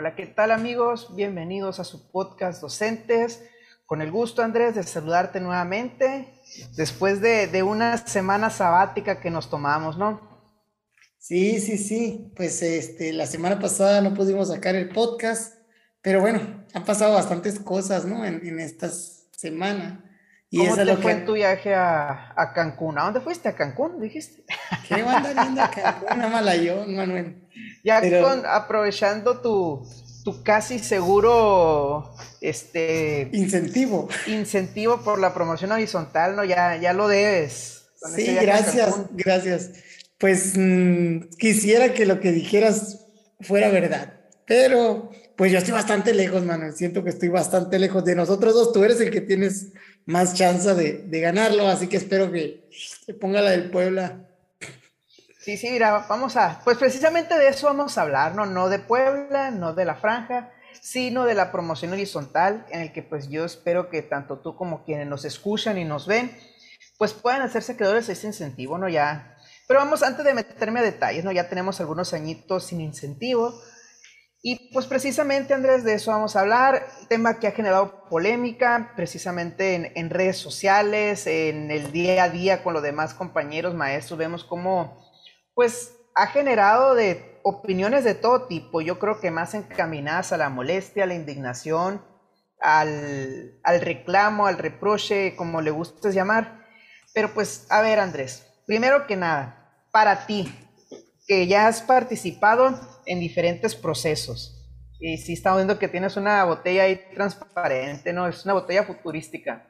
Hola, ¿qué tal amigos? Bienvenidos a su podcast Docentes. Con el gusto, Andrés, de saludarte nuevamente después de, de una semana sabática que nos tomamos, ¿no? Sí, sí, sí. Pues este, la semana pasada no pudimos sacar el podcast, pero bueno, han pasado bastantes cosas, ¿no? En, en esta semana. Y ¿Cómo te fue en tu viaje a, a, Cancún? ¿A dónde fuiste? ¿A Cancún? Dijiste. ¿Qué va a andar yendo a Cancún? mala yo, Manuel. Ya con, aprovechando tu, tu casi seguro este incentivo. Incentivo por la promoción horizontal, ¿no? Ya, ya lo debes. Sí, gracias, gracias. Pues mmm, quisiera que lo que dijeras fuera verdad, pero pues yo estoy bastante lejos, Manuel. Siento que estoy bastante lejos de nosotros dos. Tú eres el que tienes más chance de, de ganarlo, así que espero que se ponga la del Puebla. Sí, sí, mira, vamos a, pues precisamente de eso vamos a hablar, ¿no? No de Puebla, no de la franja, sino de la promoción horizontal, en el que pues yo espero que tanto tú como quienes nos escuchan y nos ven, pues puedan hacerse creadores de ese incentivo, ¿no? Ya, pero vamos, antes de meterme a detalles, ¿no? Ya tenemos algunos añitos sin incentivo, y pues precisamente, Andrés, de eso vamos a hablar, tema que ha generado polémica precisamente en, en, redes sociales, en el día a día con los demás compañeros maestros, vemos cómo pues ha generado de opiniones de todo tipo, yo creo que más encaminadas a la molestia, a la indignación, al, al reclamo, al reproche, como le gustes llamar. Pero pues, a ver, Andrés, primero que nada, para ti, que ya has participado en diferentes procesos. Y sí estamos viendo que tienes una botella ahí transparente, ¿no? Es una botella futurística.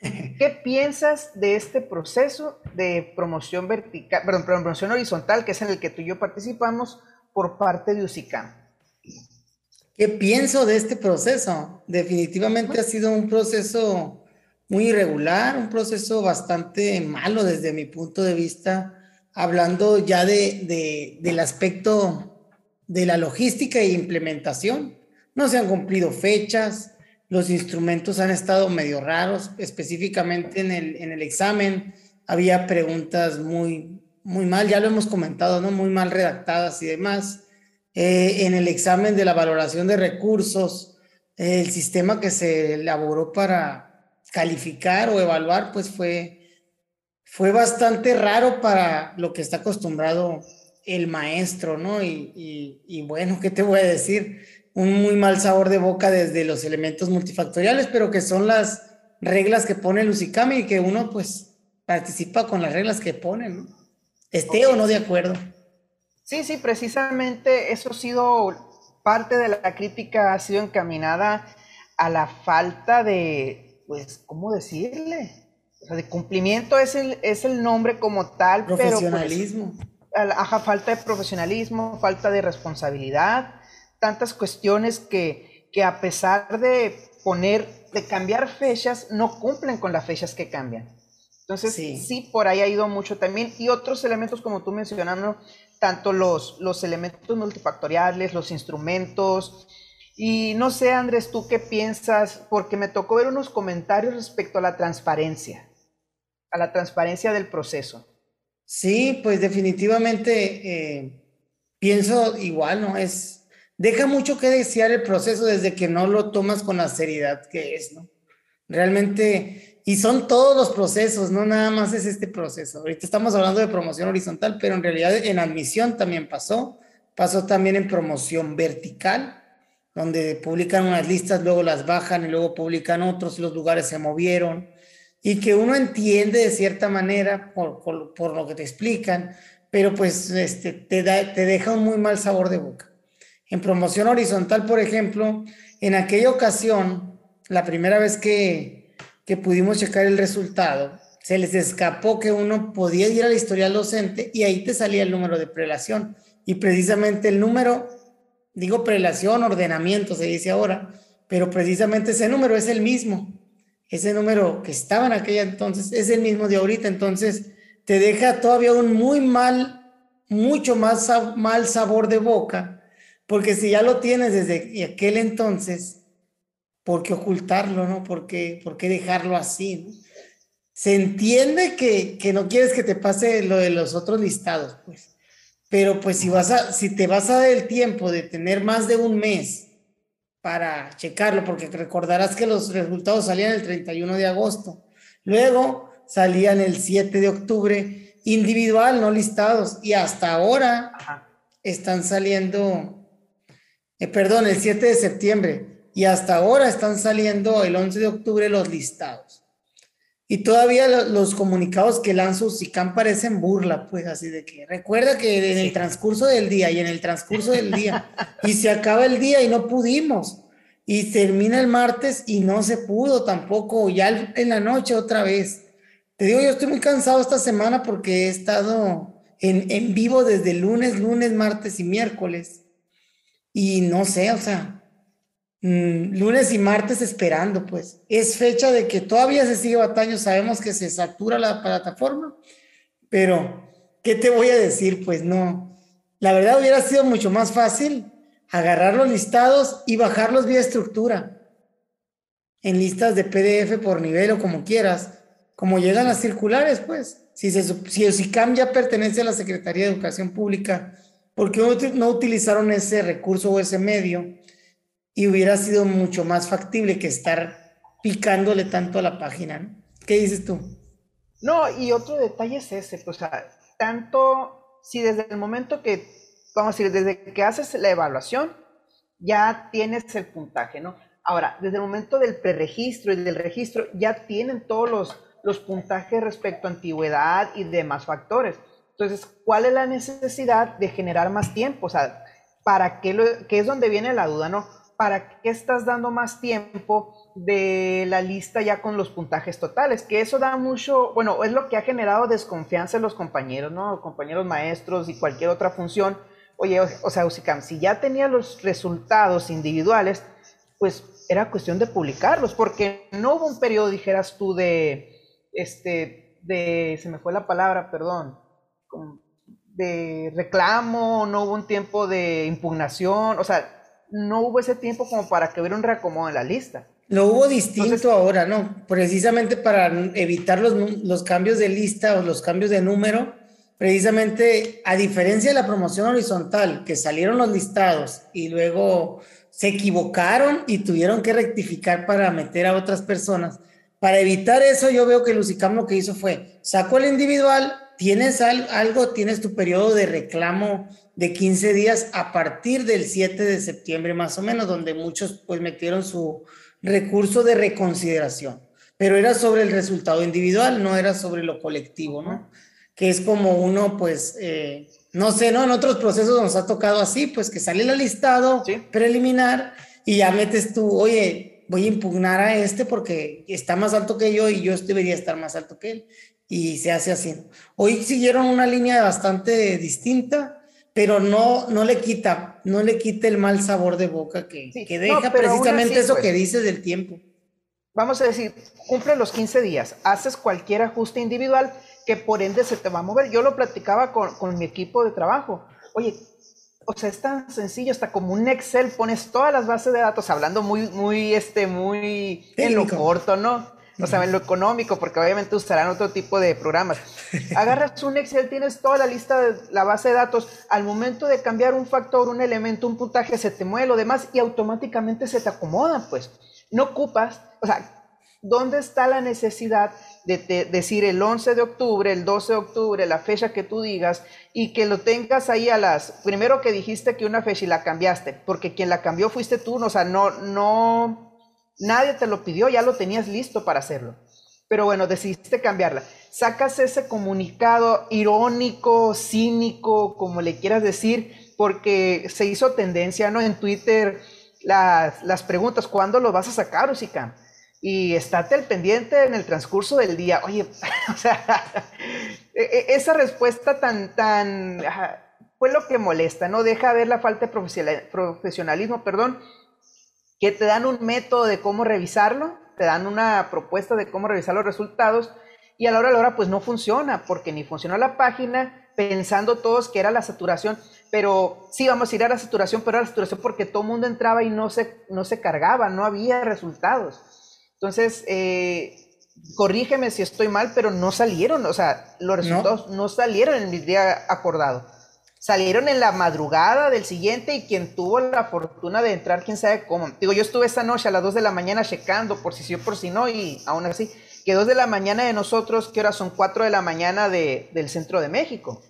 ¿Qué piensas de este proceso de promoción vertical, perdón, promoción horizontal, que es en el que tú y yo participamos por parte de UCICAM? ¿Qué pienso de este proceso? Definitivamente ha sido un proceso muy irregular, un proceso bastante malo desde mi punto de vista, hablando ya de, de, del aspecto de la logística e implementación. No se han cumplido fechas, los instrumentos han estado medio raros, específicamente en el, en el examen había preguntas muy, muy mal, ya lo hemos comentado, ¿no? Muy mal redactadas y demás. Eh, en el examen de la valoración de recursos, el sistema que se elaboró para calificar o evaluar, pues fue, fue bastante raro para lo que está acostumbrado el maestro, ¿no? Y, y, y bueno, ¿qué te voy a decir? un muy mal sabor de boca desde los elementos multifactoriales, pero que son las reglas que pone el y que uno pues participa con las reglas que pone, ¿no? Esté o no de acuerdo. Sí, sí, precisamente eso ha sido parte de la crítica, ha sido encaminada a la falta de, pues, ¿cómo decirle? O sea, de cumplimiento es el, es el nombre como tal, profesionalismo. pero pues, ajá, falta de profesionalismo, falta de responsabilidad, tantas cuestiones que, que a pesar de poner, de cambiar fechas, no cumplen con las fechas que cambian. Entonces, sí. por ahí ha ido mucho también. Y otros elementos, como tú mencionando, tanto los, los elementos multifactoriales, los instrumentos. Y no sé, Andrés, tú qué piensas, porque me tocó ver unos comentarios respecto a la transparencia, a la transparencia del proceso. Sí, pues definitivamente eh, pienso igual, ¿no? Es, deja mucho que desear el proceso desde que no lo tomas con la seriedad que es, ¿no? Realmente, y son todos los procesos, no nada más es este proceso. Ahorita estamos hablando de promoción horizontal, pero en realidad en admisión también pasó, pasó también en promoción vertical, donde publican unas listas, luego las bajan y luego publican otros, los lugares se movieron, y que uno entiende de cierta manera por, por, por lo que te explican, pero pues este, te, da, te deja un muy mal sabor de boca. En promoción horizontal, por ejemplo, en aquella ocasión, la primera vez que, que pudimos checar el resultado, se les escapó que uno podía ir al historial docente y ahí te salía el número de prelación. Y precisamente el número, digo prelación, ordenamiento se dice ahora, pero precisamente ese número es el mismo. Ese número que estaba en aquella entonces es el mismo de ahorita. Entonces te deja todavía un muy mal, mucho más mal sabor de boca porque si ya lo tienes desde aquel entonces, ¿por qué ocultarlo, no? ¿Por qué, por qué dejarlo así? Se entiende que, que, no quieres que te pase lo de los otros listados, pues. Pero pues si vas a, si te vas a dar el tiempo de tener más de un mes para checarlo, porque recordarás que los resultados salían el 31 de agosto. Luego salían el 7 de octubre, individual, no listados. Y hasta ahora están saliendo, eh, perdón, el 7 de septiembre. Y hasta ahora están saliendo el 11 de octubre los listados. Y todavía los comunicados que lanza UCICAM parecen burla, pues así de que recuerda que en el transcurso del día y en el transcurso del día y se acaba el día y no pudimos y termina el martes y no se pudo tampoco, ya en la noche otra vez. Te digo, yo estoy muy cansado esta semana porque he estado en, en vivo desde lunes, lunes, martes y miércoles. Y no sé, o sea, Mm, lunes y martes esperando, pues. Es fecha de que todavía se sigue batallando, sabemos que se satura la plataforma, pero ¿qué te voy a decir? Pues no. La verdad hubiera sido mucho más fácil agarrar los listados y bajarlos vía estructura en listas de PDF por nivel o como quieras, como llegan las circulares, pues. Si, se, si SICAM ya pertenece a la Secretaría de Educación Pública, ¿por qué no utilizaron ese recurso o ese medio? Y hubiera sido mucho más factible que estar picándole tanto a la página. ¿Qué dices tú? No, y otro detalle es ese, pues, o sea, tanto si desde el momento que, vamos a decir, desde que haces la evaluación, ya tienes el puntaje, ¿no? Ahora, desde el momento del preregistro y del registro, ya tienen todos los, los puntajes respecto a antigüedad y demás factores. Entonces, ¿cuál es la necesidad de generar más tiempo? O sea, ¿para qué, lo, qué es donde viene la duda, no? ¿Para qué estás dando más tiempo de la lista ya con los puntajes totales? Que eso da mucho, bueno, es lo que ha generado desconfianza en los compañeros, ¿no? Compañeros maestros y cualquier otra función. Oye, o sea, Usicam, si ya tenía los resultados individuales, pues era cuestión de publicarlos, porque no hubo un periodo, dijeras tú, de, este, de, se me fue la palabra, perdón, de reclamo, no hubo un tiempo de impugnación, o sea, no hubo ese tiempo como para que hubiera un reacomodo en la lista. Lo hubo distinto ahora, ¿no? Precisamente para evitar los, los, cambios de lista o los cambios de número, precisamente a diferencia de la promoción horizontal, que salieron los listados y luego se equivocaron y tuvieron que rectificar para meter a otras personas. Para evitar eso, yo veo que Lucicam lo que hizo fue, sacó el individual, tienes algo, tienes tu periodo de reclamo de 15 días a partir del 7 de septiembre más o menos, donde muchos pues metieron su recurso de reconsideración, pero era sobre el resultado individual, no era sobre lo colectivo, ¿no? Que es como uno pues, eh, no sé, ¿no? En otros procesos nos ha tocado así, pues que sale el listado preliminar y ya metes tú, oye, voy a impugnar a este porque está más alto que yo y yo debería estar más alto que él. Y se hace así. Hoy siguieron una línea bastante distinta, pero no, no le quita, no le quita el mal sabor de boca que, que deja precisamente eso que pues. dices del tiempo. Vamos a decir, cumple los 15 días, haces cualquier ajuste individual que por ende se te va a mover. Yo lo platicaba con, con mi equipo de trabajo. Oye, o sea, es tan sencillo, hasta como un Excel pones todas las bases de datos, hablando muy, muy, este, muy en lo corto, ¿no? o sea, en lo económico, porque obviamente usarán otro tipo de programas. Agarras un Excel, tienes toda la lista de la base de datos, al momento de cambiar un factor, un elemento, un puntaje, se te mueve lo demás y automáticamente se te acomoda, pues. No ocupas, o sea, ¿dónde está la necesidad de, decir el 11 de octubre, el 12 de octubre, la fecha que tú digas, y que lo tengas ahí a las, primero que dijiste que una fecha y la cambiaste, porque quien la cambió fuiste tú, o sea, no, no, Nadie te lo pidió, ya lo tenías listo para hacerlo. Pero bueno, decidiste cambiarla. Sacas ese comunicado irónico, cínico, como le quieras decir, porque se hizo tendencia, ¿no? En Twitter, las, las preguntas, ¿cuándo lo vas a sacar, Usicam? Y estate al pendiente en el transcurso del día. Oye, o sea, e, e, esa respuesta tan, tan, fue lo que molesta, ¿no? Deja ver la falta de profesionalismo, perdón, que te dan un método de cómo revisarlo, te dan una propuesta de cómo revisar los resultados y a la hora de la hora pues no funciona porque ni funcionó la página pensando todos que era la saturación, pero sí vamos a ir a la saturación, pero era la saturación porque todo el mundo entraba y no se, no se cargaba, no había resultados. Entonces, eh, corrígeme si estoy mal, pero no salieron, o sea, los resultados no, salieron en el día acordado. salieron en la madrugada del siguiente y quien tuvo la fortuna de entrar, quién sabe cómo. Digo, yo estuve esta noche a las 2 de la mañana checando por si sí o por si no y aún así, que 2 de la mañana de nosotros, ¿qué hora son? 4 de la mañana de, del centro de México.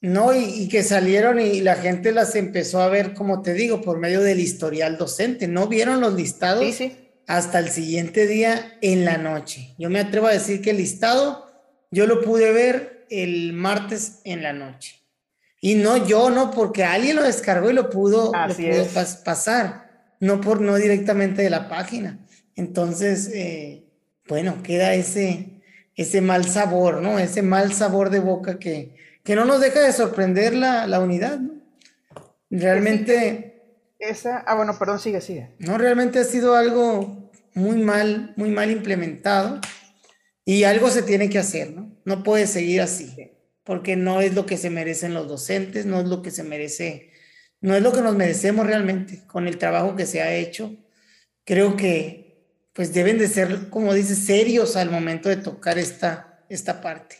No, y, y, que salieron y la gente las empezó a ver, como te digo, por medio del historial docente. No vieron los listados Sí, sí. Hasta el siguiente día en la noche. Yo me atrevo a decir que el listado yo lo pude ver el martes en la noche. Y no yo, no, porque alguien lo descargó y lo pudo, lo Así pudo es. pas- pasar, no por no directamente de la página. Entonces, eh, bueno, queda ese, ese mal sabor, ¿no? Ese mal sabor de boca que, que no nos deja de sorprender la, la unidad, ¿no? Realmente, Esa, ah, bueno, perdón, sigue, sigue. no, realmente ha sido algo muy mal, muy mal implementado y algo se tiene que hacer, ¿no? No puede seguir así, porque no es lo que se merecen los docentes, no es lo que se merece, no es lo que nos merecemos realmente con el trabajo que se ha hecho. Creo que pues deben de ser, como dices, serios al momento de tocar esta, esta parte.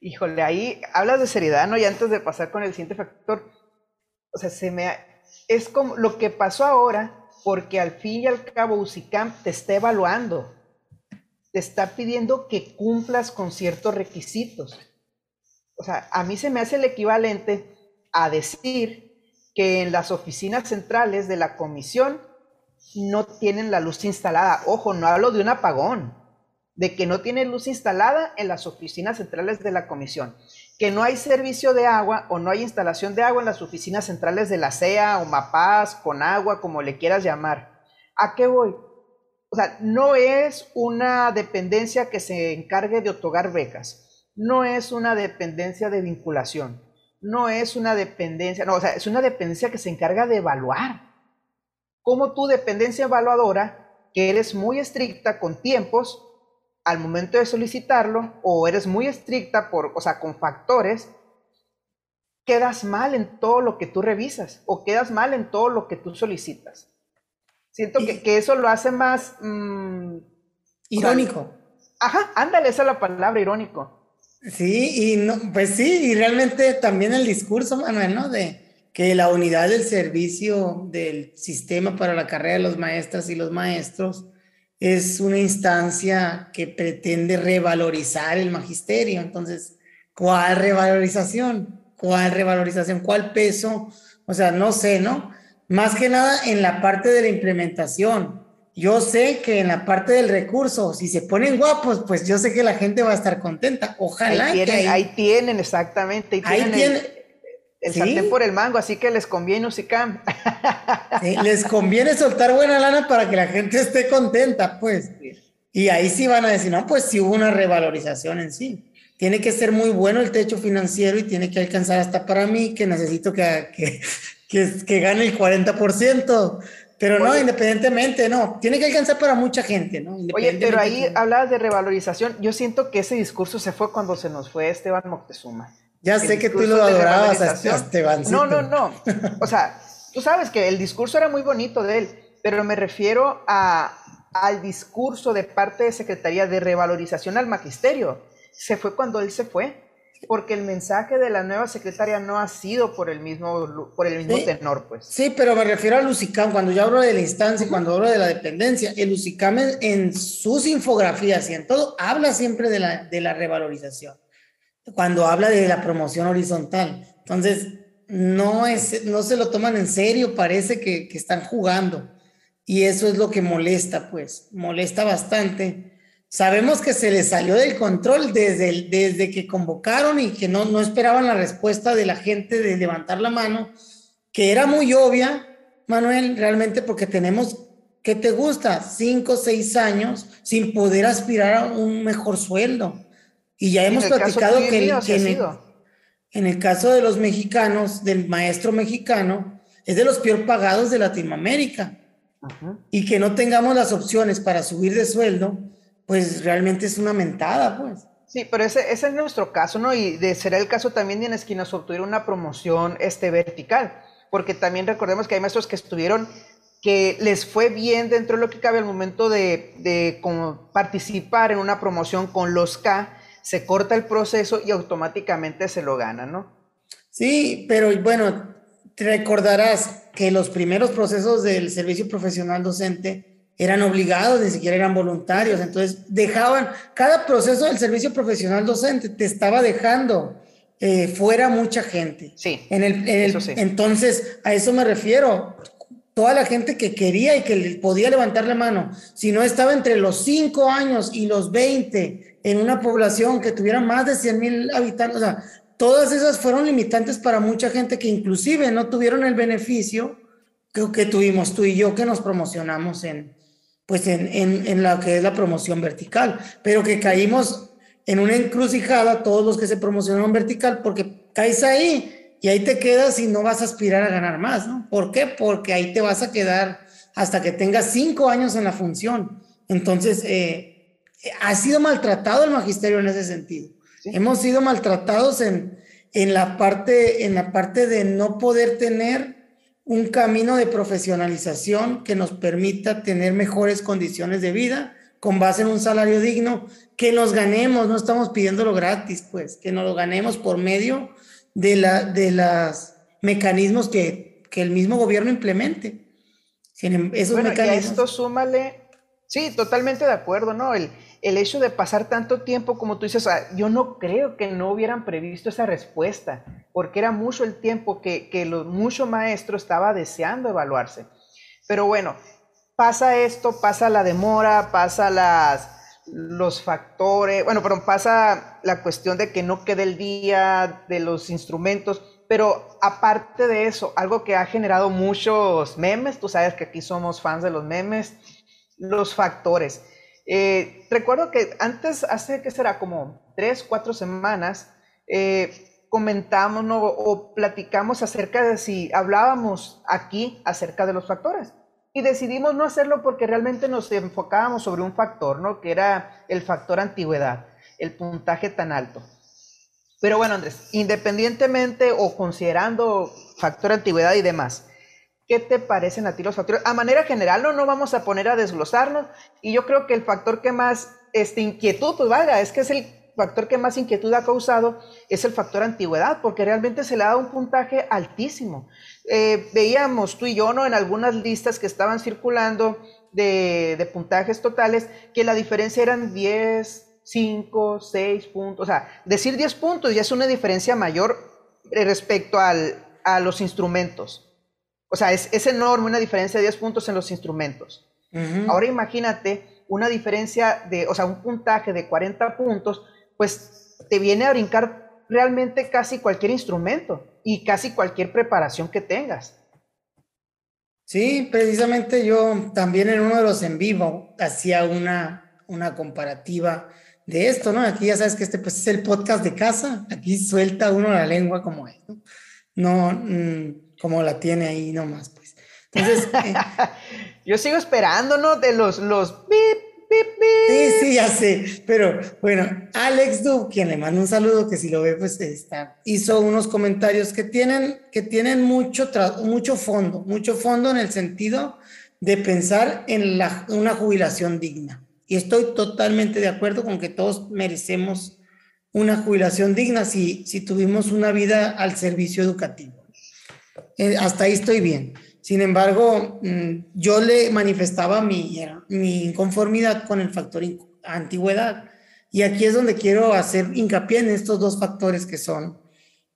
Híjole, ahí hablas de seriedad, ¿no? Y antes de pasar con el siguiente factor, o sea, se me ha- es como lo que pasó ahora, porque al fin y al cabo UCICAM te está evaluando, te está pidiendo que cumplas con ciertos requisitos. O sea, a mí se me hace el equivalente a decir que en las oficinas centrales de la comisión no tienen la luz instalada. Ojo, no hablo de un apagón, de que no tiene luz instalada en las oficinas centrales de la comisión, que no hay servicio de agua o no hay instalación de agua en las oficinas centrales de la CEA o MAPAS, con agua, como le quieras llamar. ¿A qué voy? O sea, no es una dependencia que se encargue de otorgar becas, no es una dependencia de vinculación, no es una dependencia, no, o sea, es una dependencia que se encarga de evaluar. Como tu dependencia evaluadora, que eres muy estricta con tiempos al momento de solicitarlo, o eres muy estricta por, o sea, con factores, quedas mal en todo lo que tú revisas, o quedas mal en todo lo que tú solicitas. Siento Y- que, que eso lo hace más... mm, Irónico. ajá, ándale, esa es la palabra, irónico. Sí, y no, pues sí, y realmente también el discurso, Manuel, ¿no? De que la unidad del servicio del sistema para la carrera de los maestras y los maestros es una instancia que pretende revalorizar el magisterio. Entonces, ¿cuál revalorización? ¿Cuál revalorización? ¿Cuál peso? O sea, no sé, ¿no? Más que nada en la parte de la implementación. Yo sé que en la parte del recurso, si se ponen guapos, pues yo sé que la gente va a estar contenta. Ojalá Ahí que tienen, ahí- ahí tienen, exactamente. Ahí Ahí tienen el- Sí. sartén por el mango, así que les conviene UCICAM. Sí, les conviene soltar buena lana para que la gente esté contenta, pues. Y ahí sí van a decir, no, pues sí hubo una revalorización en sí. Tiene que ser muy bueno el techo financiero y tiene que alcanzar hasta para mí, que necesito que, que, que, que gane el 40%. Pero no, independientemente, no. Tiene que alcanzar para mucha gente, ¿no? Oye, pero ahí hablabas de revalorización. Yo siento que ese discurso se fue cuando se nos fue Esteban Moctezuma. Ya sé que tú lo adorabas a, Estebancito. No, no, no. O sea, tú sabes que el discurso era muy bonito de él, pero me refiero a, al discurso de parte de Secretaría de revalorización al magisterio. Se fue cuando él se fue, porque el mensaje de la nueva secretaria no ha sido por el mismo, por el mismo Sí. tenor, pues. Sí, pero me refiero al UCICAM, cuando yo hablo de la instancia, cuando hablo de la dependencia, el UCICAM en, en sus infografías y en todo, habla siempre de la, de la revalorización, cuando habla de la promoción horizontal. Entonces, no, es, no se lo toman en serio, parece que, que están jugando. Y eso es lo que molesta, pues, molesta bastante. Sabemos que se les salió del control desde, desde que convocaron y que no, no esperaban la respuesta de la gente de levantar la mano, que era muy obvia, Manuel, realmente porque tenemos, ¿qué te gusta? Cinco, seis años sin poder aspirar a un mejor sueldo. Y ya hemos platicado que, en, el, sido. en el caso de los mexicanos, del maestro mexicano, es de los peor pagados de Latinoamérica y que no tengamos las opciones para subir de sueldo, pues realmente es una mentada, pues. Sí, pero ese, ese es nuestro caso, ¿no? Y de, será el caso también de quienes quienes obtuvieron una promoción este, vertical, porque también recordemos que hay maestros que estuvieron, que les fue bien dentro de lo que cabe al momento de, de como participar en una promoción con los K, se corta el proceso y automáticamente se lo ganan, ¿no? Sí, pero bueno, te recordarás que los primeros procesos del servicio profesional docente eran obligados, ni siquiera eran voluntarios, entonces dejaban, cada proceso del servicio profesional docente te estaba dejando eh, fuera mucha gente. Sí. En el, Entonces, a eso me refiero. Toda la gente que quería y que podía levantar la mano, si no estaba entre los 5 años y los 20 en una población que tuviera más de 100 mil habitantes, o sea, todas esas fueron limitantes para mucha gente que inclusive no tuvieron el beneficio que, tuvimos tú y yo que nos promocionamos en, pues en, en, en la que es la promoción vertical, pero que caímos en una encrucijada todos los que se promocionaron vertical porque caes ahí y ahí te quedas y no vas a aspirar a ganar más, ¿no? ¿Por qué? Porque ahí te vas a quedar hasta que tengas cinco años en la función. Entonces, eh, ha sido maltratado el magisterio en ese sentido. Hemos sido maltratados en, en, la parte, en la parte de no poder tener un camino de profesionalización que nos permita tener mejores condiciones de vida con base en un salario digno, que nos ganemos, no estamos pidiéndolo gratis, pues, que nos lo ganemos por medio de, la, de los mecanismos que, que el mismo gobierno implemente. Em, esos bueno, mecanismos... Y a esto súmale, sí, totalmente de acuerdo, ¿no? El, el hecho de pasar tanto tiempo, como tú dices, yo no creo que no hubieran previsto esa respuesta, porque era mucho el tiempo que, mucho maestro estaba deseando evaluarse. Pero bueno, pasa esto, pasa la demora, pasa las, los factores, bueno, pero pasa la cuestión de que no quede el día de los instrumentos, pero aparte de eso, algo que ha generado muchos memes, tú sabes que aquí somos fans de los memes, los factores. Eh, recuerdo que antes, hace que será como tres, cuatro semanas, eh, comentamos o platicamos acerca de si hablábamos aquí acerca de los factores. Y decidimos no hacerlo porque realmente nos enfocábamos sobre un factor, ¿no? Que era el factor antigüedad, el puntaje tan alto. Pero bueno, Andrés, independientemente o considerando factor antigüedad y demás, ¿qué te parecen a ti los factores? A manera general, no, no vamos a poner a desglosarnos. Y yo creo que el factor que más este, inquietud, pues vaya, es que es el factor que más inquietud ha causado es el factor antigüedad, porque realmente se le ha dado un puntaje altísimo. Eh, veíamos tú y yo, ¿no? En algunas listas que estaban circulando de, puntajes totales, que la diferencia eran 10, 5, 6 puntos. O sea, decir 10 puntos ya es una diferencia mayor respecto a los instrumentos. O sea, es, enorme una diferencia de 10 puntos en los instrumentos. Ahora imagínate una diferencia de, o sea, un puntaje de 40 puntos pues te viene a brincar realmente casi cualquier instrumento y casi cualquier preparación que tengas. Sí, precisamente yo también en uno de los en vivo hacía una, una comparativa de esto, ¿no? Aquí ya sabes que este pues, es el podcast de casa, aquí suelta uno la lengua como es, ¿no? No mm, como la tiene ahí nomás, pues. Entonces... Eh, yo sigo esperando, ¿no? De los, los Sí, sí, ya sé. Pero bueno, Alex Dub, quien le manda un saludo, que si lo ve, pues está, hizo unos comentarios que tienen, que tienen mucho, mucho fondo, mucho fondo en el sentido de pensar en la, una jubilación digna. Y estoy totalmente de acuerdo con que todos merecemos una jubilación digna si, si tuvimos una vida al servicio educativo. Eh, hasta ahí estoy bien. Sin embargo, mm, yo le manifestaba mi, mi inconformidad con el factor antigüedad. Y aquí es donde quiero hacer hincapié en estos dos factores que son,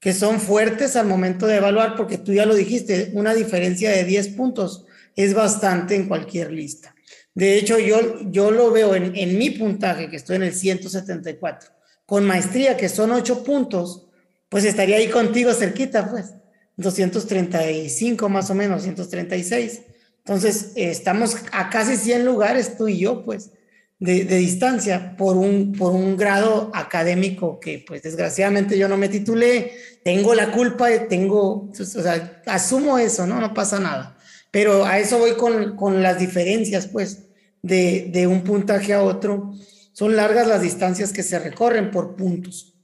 que son fuertes al momento de evaluar, porque tú ya lo dijiste, una diferencia de 10 puntos es bastante en cualquier lista. De hecho, yo, yo lo veo en, en mi puntaje, que estoy en el 174, con maestría, que son 8 puntos, pues estaría ahí contigo cerquita, pues. 235 más o menos, 136. Entonces, estamos a casi 100 lugares, tú y yo, pues, de, distancia por un, por un grado académico que, pues, desgraciadamente yo no me titulé, tengo la culpa, tengo, o sea, asumo eso, ¿no? No pasa nada. Pero a eso voy con, con las diferencias, pues, de, de un puntaje a otro. Son largas las distancias que se recorren por puntos.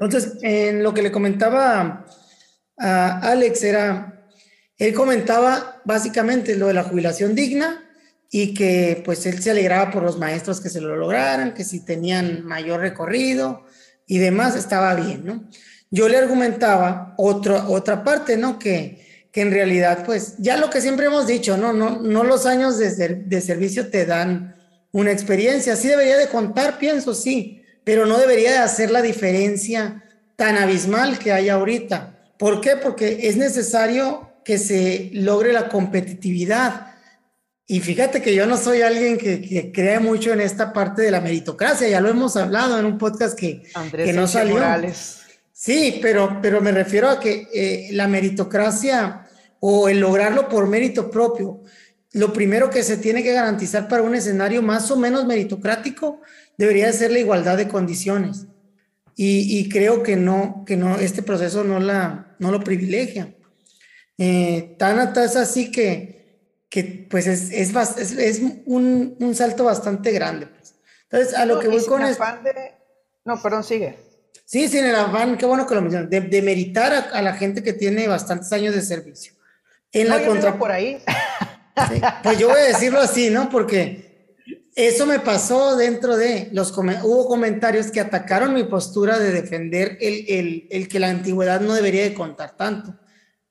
Entonces, en lo que le comentaba Alex era, él comentaba básicamente lo de la jubilación digna y que pues él se alegraba por los maestros que se lo lograran, que si tenían mayor recorrido y demás estaba bien, ¿no? yo le argumentaba otra otra parte, ¿no? Que, que en realidad, pues, ya lo que siempre hemos dicho, ¿no? No, no los años de, de servicio te dan una experiencia. Sí debería de contar, pienso, sí, pero no debería de hacer la diferencia tan abismal que hay ahorita. ¿Por qué? Porque es necesario que se logre la competitividad. Y fíjate que yo no soy alguien que, cree mucho en esta parte de la meritocracia, ya lo hemos hablado en un podcast que, que no salió. Sí, pero, pero me refiero a que eh, la meritocracia o el lograrlo por mérito propio, lo primero que se tiene que garantizar para un escenario más o menos meritocrático debería ser la igualdad de condiciones. Y, creo que no, que no, este proceso no, la, no lo privilegia. Eh, tan es así que, que pues es, es, es, un, un, salto bastante grande. Pues. Entonces, a lo que voy con esto... No, perdón, sigue. Sí, sin el afán, qué bueno que lo mencionas, de, meritar a, la gente que tiene bastantes años de servicio. En la contra... por ahí. pues yo voy a decirlo así, ¿no? Porque eso me pasó dentro de los hubo comentarios que atacaron mi postura de defender el, el, que la antigüedad no debería de contar tanto,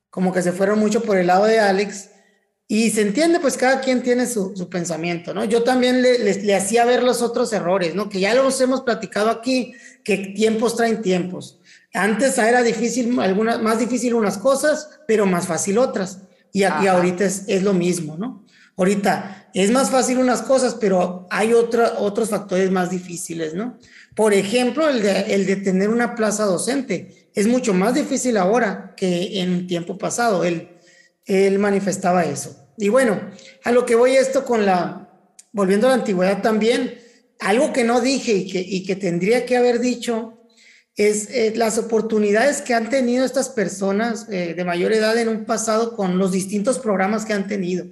como que se fueron mucho por el lado de Alex y se entiende, pues cada quien tiene su, su pensamiento, ¿no? Yo también le, le, hacía ver los otros errores, ¿no? Que ya los hemos platicado aquí, que tiempos traen tiempos. Antes era difícil, algunas, más difícil unas cosas, pero más fácil otras. Y, aquí ahorita es, es lo mismo, ¿no? Ahorita es más fácil unas cosas, pero hay otros factores más difíciles, ¿no? Por ejemplo, el de, el de tener una plaza docente. Es mucho más difícil ahora que en tiempo pasado. Él, él manifestaba eso. Y bueno, a lo que voy esto con la, volviendo a la antigüedad también, algo que no dije y que, y que tendría que haber dicho es eh, las oportunidades que han tenido estas personas eh, de mayor edad en un pasado con los distintos programas que han tenido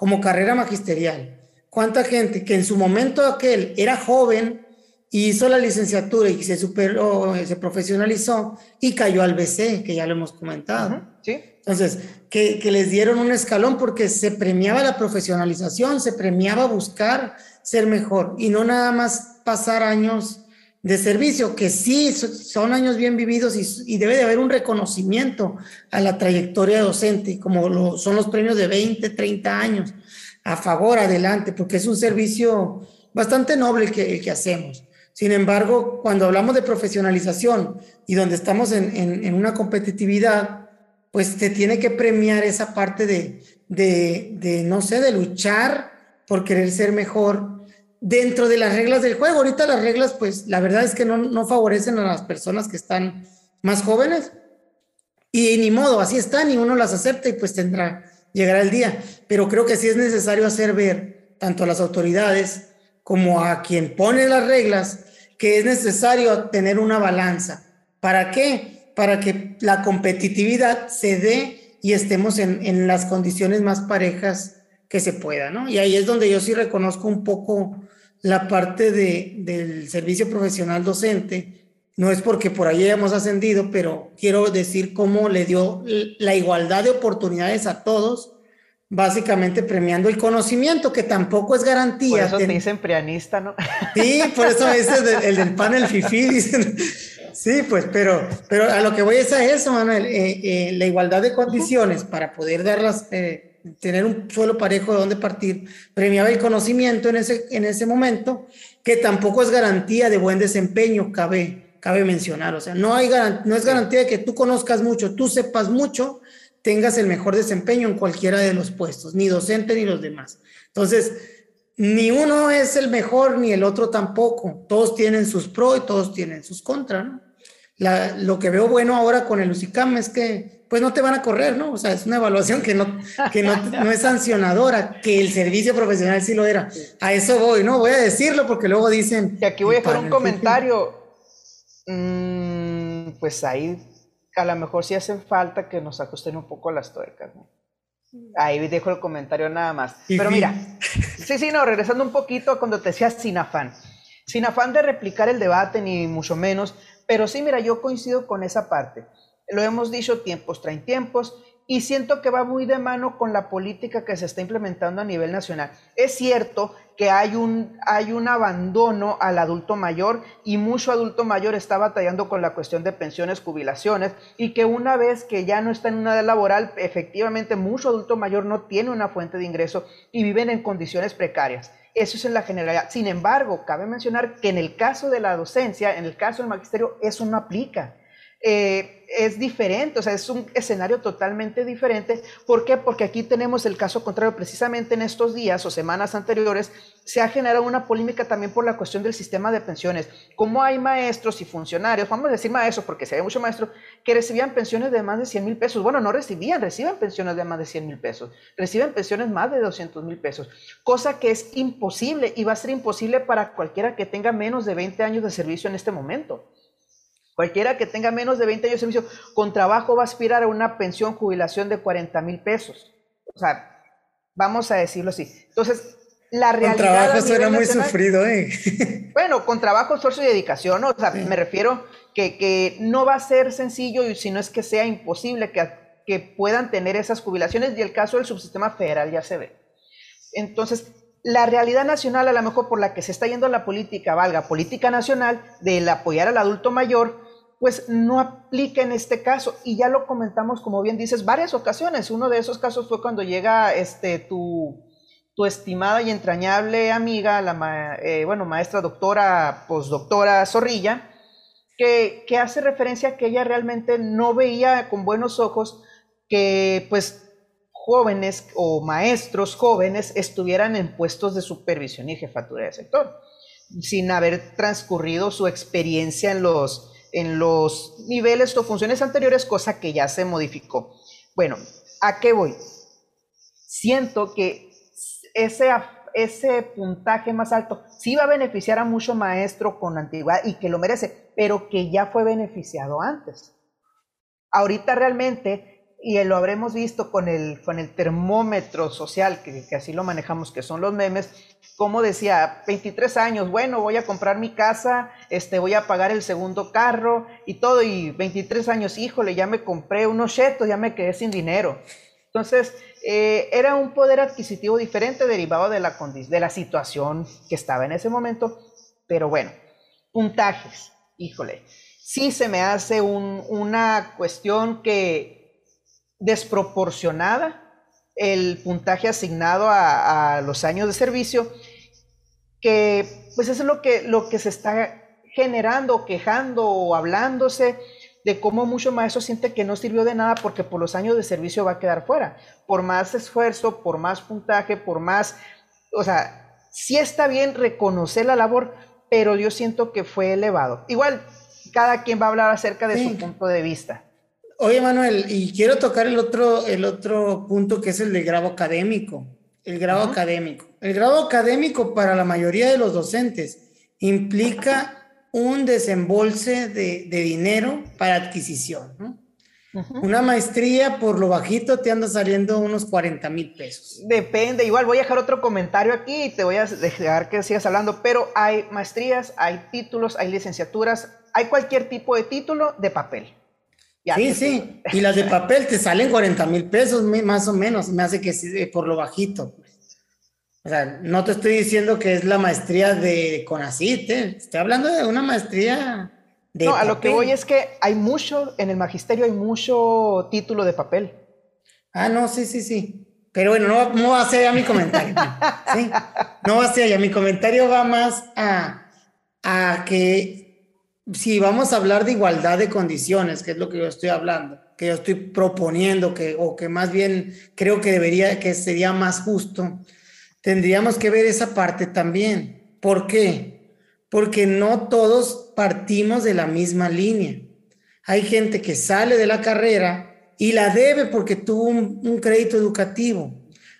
como carrera magisterial. ¿Cuánta gente que en su momento aquel era joven y hizo la licenciatura y se superó, se profesionalizó y cayó al BC, que ya lo hemos comentado? sí. Entonces, que, que, les dieron un escalón porque se premiaba la profesionalización, se premiaba buscar ser mejor y no nada más pasar años de servicio, que sí son años bien vividos y, debe de haber un reconocimiento a la trayectoria docente, como son los premios de 20, 30 años, a favor, adelante, porque es un servicio bastante noble el que, que hacemos. Sin embargo, cuando hablamos de profesionalización y donde estamos en, en, una competitividad, pues se tiene que premiar esa parte de, de, de, no sé, de luchar por querer ser mejor, dentro de las reglas del juego. Ahorita las reglas, pues la verdad es que no, no favorecen a las personas que están más jóvenes. Y ni modo, así están y uno las acepta y pues tendrá, llegará el día. Pero creo que sí es necesario hacer ver tanto a las autoridades como a quien pone las reglas que es necesario tener una balanza. ¿Para qué? Para que la competitividad se dé y estemos en, en las condiciones más parejas que se pueda, ¿no? Y ahí es donde yo sí reconozco un poco la parte de, del servicio profesional docente. No es porque por ahí hayamos ascendido, pero quiero decir cómo le dio la igualdad de oportunidades a todos, básicamente premiando el conocimiento, que tampoco es garantía. Por eso te dicen prianista, ¿no? Sí, por eso es el, del panel FIFI, dicen. Sí, pues, pero, pero a lo que voy es a eso, Manuel, eh, eh, la igualdad de condiciones para poder darlas eh, tener un suelo parejo de dónde partir, premiaba el conocimiento en ese, en ese momento, que tampoco es garantía de buen desempeño, cabe, cabe mencionar. O sea, no, hay no es garantía de que tú conozcas mucho, tú sepas mucho, tengas el mejor desempeño en cualquiera de los puestos, ni docente ni los demás. Entonces, ni uno es el mejor ni el otro tampoco. Todos tienen sus pros y todos tienen sus contras. lo que veo bueno ahora con el UCICAM es que pues no te van a correr, ¿no? O sea, es una evaluación que no, que no, no, es sancionadora, que el servicio profesional sí lo era. A eso voy, ¿no? Voy a decirlo porque luego dicen... Y aquí voy a dejar un comentario. Mm, pues ahí a lo mejor sí hace falta que nos ajusten un poco las tuercas, ¿no? Ahí dejo el comentario nada más. Pero mira, sí, sí, no, regresando un poquito cuando te decía sin afán. Sin afán de replicar el debate, ni mucho menos, pero sí, mira, yo coincido con esa parte lo hemos dicho, tiempos traen tiempos y siento que va muy de mano con la política que se está implementando a nivel nacional. Es cierto que hay un, hay un abandono al adulto mayor y mucho adulto mayor está batallando con la cuestión de pensiones, jubilaciones y que una vez que ya no está en una edad laboral, efectivamente mucho adulto mayor no tiene una fuente de ingreso y viven en condiciones precarias. Eso es en la generalidad. Sin embargo, cabe mencionar que en el caso de la docencia, en el caso del magisterio, eso no aplica. Eh, es diferente, o sea, es un escenario totalmente diferente. ¿Por qué? Porque aquí tenemos el caso contrario. Precisamente en estos días o semanas anteriores se ha generado una polémica también por la cuestión del sistema de pensiones. Como hay maestros y funcionarios, vamos a decir maestros porque se ve mucho maestro, que recibían pensiones de más de 100 mil pesos. Bueno, no recibían, reciben pensiones de más de 100 mil pesos. Reciben pensiones más de 200 mil pesos. Cosa que es imposible y va a ser imposible para cualquiera que tenga menos de 20 años de servicio en este momento. Cualquiera que tenga menos de 20 años de servicio con trabajo va a aspirar a una pensión jubilación de 40 mil pesos. O sea, vamos a decirlo así. Entonces, la realidad. Con trabajo suena muy sufrido, ¿eh? Bueno, con trabajo, esfuerzo y dedicación, ¿no? O sea, me refiero que, que, no va a ser sencillo, y si no es que sea imposible que, que puedan tener esas jubilaciones, y el caso del subsistema federal ya se ve. Entonces, la realidad nacional, a lo mejor por la que se está yendo la política, valga política nacional, del apoyar al adulto mayor, pues no aplica en este caso. Y ya lo comentamos, como bien dices, varias ocasiones. Uno de esos casos fue cuando llega este, tu, tu estimada y entrañable amiga, la eh, bueno, maestra doctora, postdoctora Zorrilla, que, que hace referencia a que ella realmente no veía con buenos ojos que pues jóvenes o maestros jóvenes estuvieran en puestos de supervisión y jefatura de sector, sin haber transcurrido su experiencia en los en los niveles o funciones anteriores, cosa que ya se modificó. Bueno, ¿a qué voy? Siento que ese, ese puntaje más alto sí va a beneficiar a mucho maestro con antigüedad y que lo merece, pero que ya fue beneficiado antes. Ahorita realmente y lo habremos visto con el, con el termómetro social, que, así lo manejamos, que son los memes, como decía, 23 años, bueno, voy a comprar mi casa, este, voy a pagar el segundo carro y todo, y 23 años, híjole, ya me compré unos chetos, ya me quedé sin dinero. Entonces, eh, era un poder adquisitivo diferente derivado de la, de la situación que estaba en ese momento, pero bueno, puntajes, híjole, sí se me hace un, una cuestión que, desproporcionada el puntaje asignado a, los años de servicio, que pues eso es lo que, lo que se está generando, quejando o hablándose de cómo mucho maestro siente que no sirvió de nada porque por los años de servicio va a quedar fuera. Por más esfuerzo, por más puntaje, por más, o sea, sí está bien reconocer la labor, pero yo siento que fue elevado. Igual, cada quien va a hablar acerca de su punto de vista. Oye, Manuel, y quiero tocar el otro, el otro punto que es el de grado académico. El grado académico. El grado académico para la mayoría de los docentes implica un desembolse de, dinero para adquisición. Una maestría por lo bajito te anda saliendo unos 40 mil pesos. Depende, igual voy a dejar otro comentario aquí y te voy a dejar que sigas hablando, pero hay maestrías, hay títulos, hay licenciaturas, hay cualquier tipo de título de papel sí, sí. Y las de papel te salen 40 mil pesos, más o menos. Me hace que sí, por lo bajito. O sea, no te estoy diciendo que es la maestría de Conacit, ¿eh? estoy hablando de una maestría de. No, a lo que voy es que hay mucho, en el magisterio hay mucho título de papel. Ah, no, sí, sí, sí. Pero bueno, no, no va a ser ya mi comentario. ¿sí? No va a ser ya. Mi comentario va más a, a que si vamos a hablar de igualdad de condiciones, que es lo que yo estoy hablando, que yo estoy proponiendo, que, o que más bien creo que debería, que sería más justo, tendríamos que ver esa parte también. ¿Por qué? Porque no todos partimos de la misma línea. Hay gente que sale de la carrera y la debe porque tuvo un, un crédito educativo.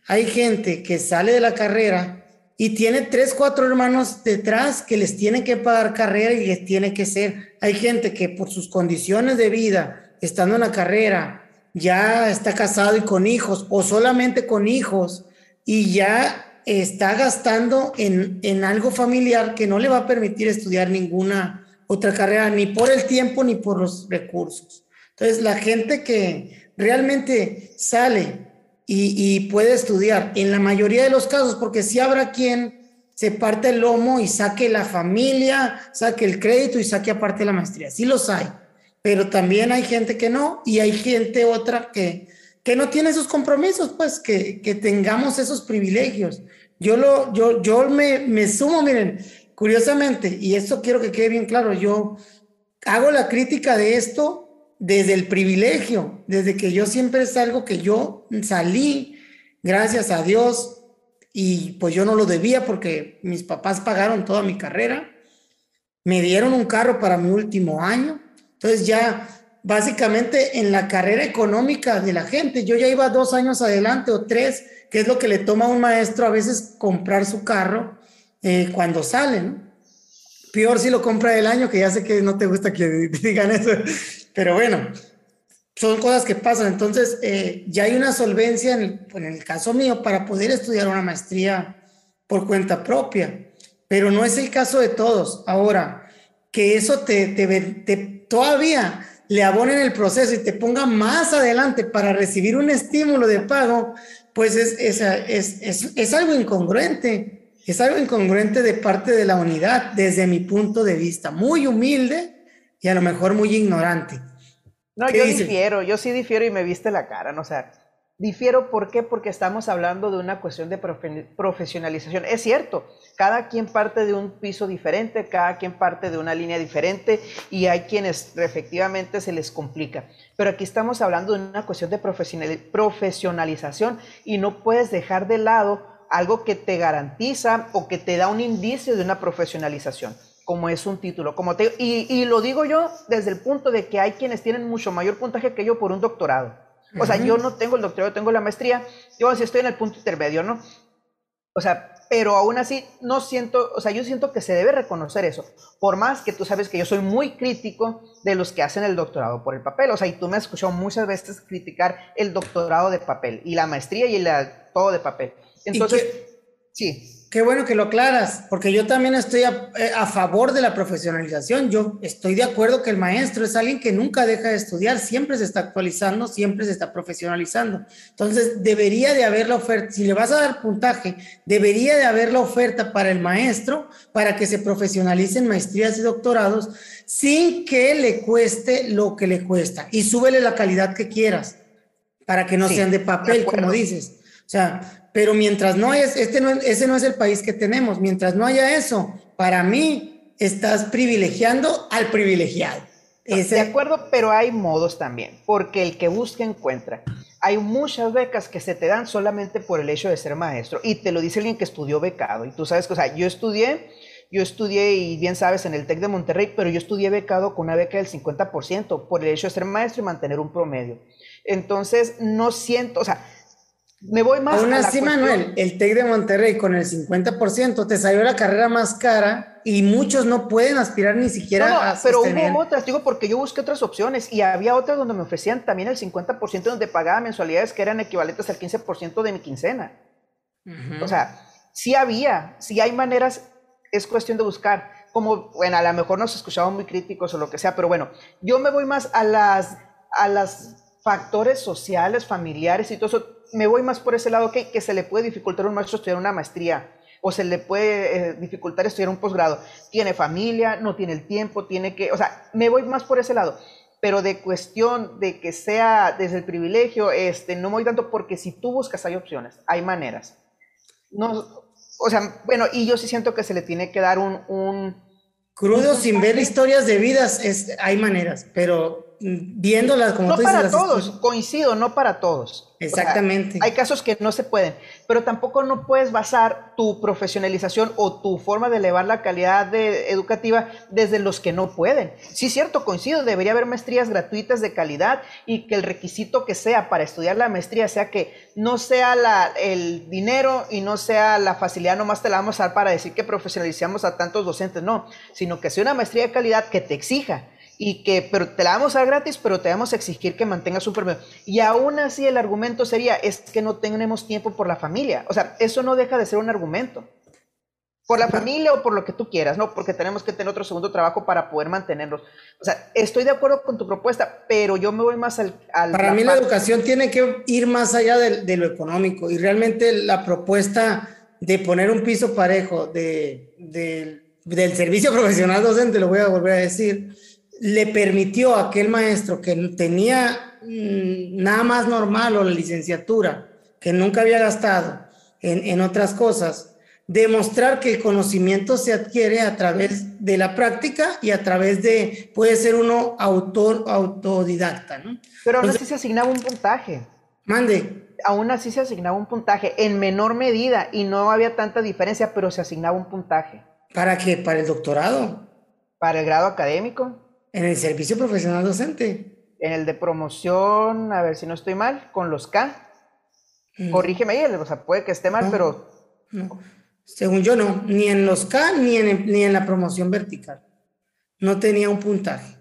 Hay gente que sale de la carrera y tiene tres, cuatro hermanos detrás que les tienen que pagar carrera y les tiene que ser. Hay gente que por sus condiciones de vida, estando en la carrera, ya está casado y con hijos o solamente con hijos y ya está gastando en, en algo familiar que no le va a permitir estudiar ninguna otra carrera, ni por el tiempo ni por los recursos. Entonces, la gente que realmente sale y, puede estudiar. En la mayoría de los casos, porque si habrá quien se parte el lomo y saque la familia, saque el crédito y saque aparte la maestría. Sí los hay, pero también hay gente que no y hay gente otra que, que no tiene esos compromisos, pues que, que tengamos esos privilegios. Yo, lo, yo, yo me, me sumo, miren, curiosamente, y esto quiero que quede bien claro, yo hago la crítica de esto desde el privilegio, desde que yo siempre es algo que yo salí, gracias a Dios, y pues yo no lo debía porque mis papás pagaron toda mi carrera, me dieron un carro para mi último año, entonces ya básicamente en la carrera económica de la gente, yo ya iba dos años adelante o tres, que es lo que le toma a un maestro a veces comprar su carro eh, cuando sale, ¿no? Peor si lo compra el año, que ya sé que no te gusta que digan eso, pero bueno, son cosas que pasan. Entonces, eh, ya hay una solvencia en el, caso mío para poder estudiar una maestría por cuenta propia, pero no es el caso de todos. Ahora, que eso te todavía le abonen el proceso y te ponga más adelante para recibir un estímulo de pago, pues es, es, es, es algo incongruente es algo incongruente de parte de la unidad desde mi punto de vista, muy humilde y a lo mejor muy ignorante. No, yo difiero, yo sí difiero y me viste la cara, ¿no? O sea, difiero ¿por qué? Porque estamos hablando de una cuestión de profesionalización. Es cierto, cada quien parte de un piso diferente, cada quien parte de una línea diferente y hay quienes efectivamente se les complica. Pero aquí estamos hablando de una cuestión de profesionalización y no puedes dejar de lado algo que te garantiza o que te da un indicio de una profesionalización, como es un título. Como te, y, lo digo yo desde el punto de que hay quienes tienen mucho mayor puntaje que yo por un doctorado. O sea, yo no tengo el doctorado, tengo la maestría, yo así estoy en el punto intermedio, ¿no? O sea, pero aún así no siento, o sea, yo siento que se debe reconocer eso. Por más que tú sabes que yo soy muy crítico de los que hacen el doctorado por el papel. O sea, y tú me has escuchado muchas veces criticar el doctorado de papel y la maestría y el, todo de papel. Entonces, sí. Qué bueno que lo aclaras, porque yo también estoy eh, a, favor de la profesionalización. Yo estoy de acuerdo que el maestro es alguien que nunca deja de estudiar, siempre se está actualizando, siempre se está profesionalizando. Entonces, debería de haber la oferta, si le vas a dar puntaje, debería de haber la oferta para el maestro para que se profesionalicen maestrías y doctorados sin que le cueste lo que le cuesta y súbele la calidad que quieras para que no sean de papel, como dices. O sea, pero mientras no es, este no, ese no es el país que tenemos, mientras no haya eso, para mí estás privilegiando al privilegiado. De acuerdo, pero hay modos también, porque el que busca encuentra. Hay muchas becas que se te dan solamente por el hecho de ser maestro y te lo dice alguien que estudió becado y tú sabes que, o sea, yo estudié, yo estudié y bien sabes en el TEC de Monterrey, pero yo estudié becado con una beca del 50% por el hecho de ser maestro y mantener un promedio. Entonces, no siento, o sea, me voy más Aún así, Manuel, el TEC de Monterrey con el 50% te salió la carrera más cara y muchos no pueden aspirar ni siquiera no, a Pero hubo otras, digo, porque yo busqué otras opciones y había otras donde me ofrecían también el 50% donde pagaba mensualidades que eran equivalentes al 15% de mi quincena. O sea, sí había, sí hay maneras, es cuestión de buscar. Como, bueno, a lo mejor nos escuchaban muy críticos o lo que sea, pero bueno, yo me voy más a las, a las factores sociales, familiares y todo eso me voy más por ese lado que, que se le puede dificultar a un maestro estudiar una maestría o se le puede eh, dificultar estudiar un posgrado. Tiene familia, no tiene el tiempo, tiene que, o sea, me voy más por ese lado. Pero de cuestión de que sea desde el privilegio, este, no me voy tanto porque si tú buscas hay opciones, hay maneras. No, o sea, bueno, y yo sí siento que se le tiene que dar un... un Crudo, sin ver historias de vidas, es, hay maneras, pero viéndolas como no para todos, coincido, no para todos. Exactamente. hay casos que no se pueden, pero tampoco no puedes basar tu profesionalización o tu forma de elevar la calidad de, educativa desde los que no pueden. Sí, cierto, coincido, debería haber maestrías gratuitas de calidad y que el requisito que sea para estudiar la maestría sea que no sea la, el dinero y no sea la facilidad, nomás te la vamos a dar para decir que profesionalizamos a tantos docentes, no, sino que sea una maestría de calidad que te exija y que, pero te la vamos a dar gratis, pero te vamos a exigir que mantengas un promedio. Y aún así el argumento sería, es que no tenemos tiempo por la familia. O sea, eso no deja de ser un argumento. por la familia o por lo que tú quieras, ¿no? Porque tenemos que tener otro segundo trabajo para poder mantenerlos. O sea, estoy de acuerdo con tu propuesta, pero yo me voy más al... para mí la educación tiene que ir más allá de, lo económico y realmente la propuesta de poner un piso parejo de, del servicio profesional docente, lo voy a volver a decir, le permitió a aquel maestro que tenía mm, nada más normal o la licenciatura, que nunca había gastado en, en otras cosas, demostrar que el conocimiento se adquiere a través de la práctica y a través de, puede ser uno autor, autodidacta, ¿no? Pero aún así se asignaba un puntaje. Mande. Aún así se asignaba un puntaje, en menor medida, y no había tanta diferencia, pero se asignaba un puntaje. ¿Para qué? ¿Para el doctorado? ¿Para el grado académico? En el servicio profesional docente. En el de promoción, a ver si no estoy mal, con los K. Mm. Corrígeme ahí, o sea, puede que esté mal, pero... No. Según yo no, ni en los K ni en, ni en la promoción vertical. No tenía un puntaje.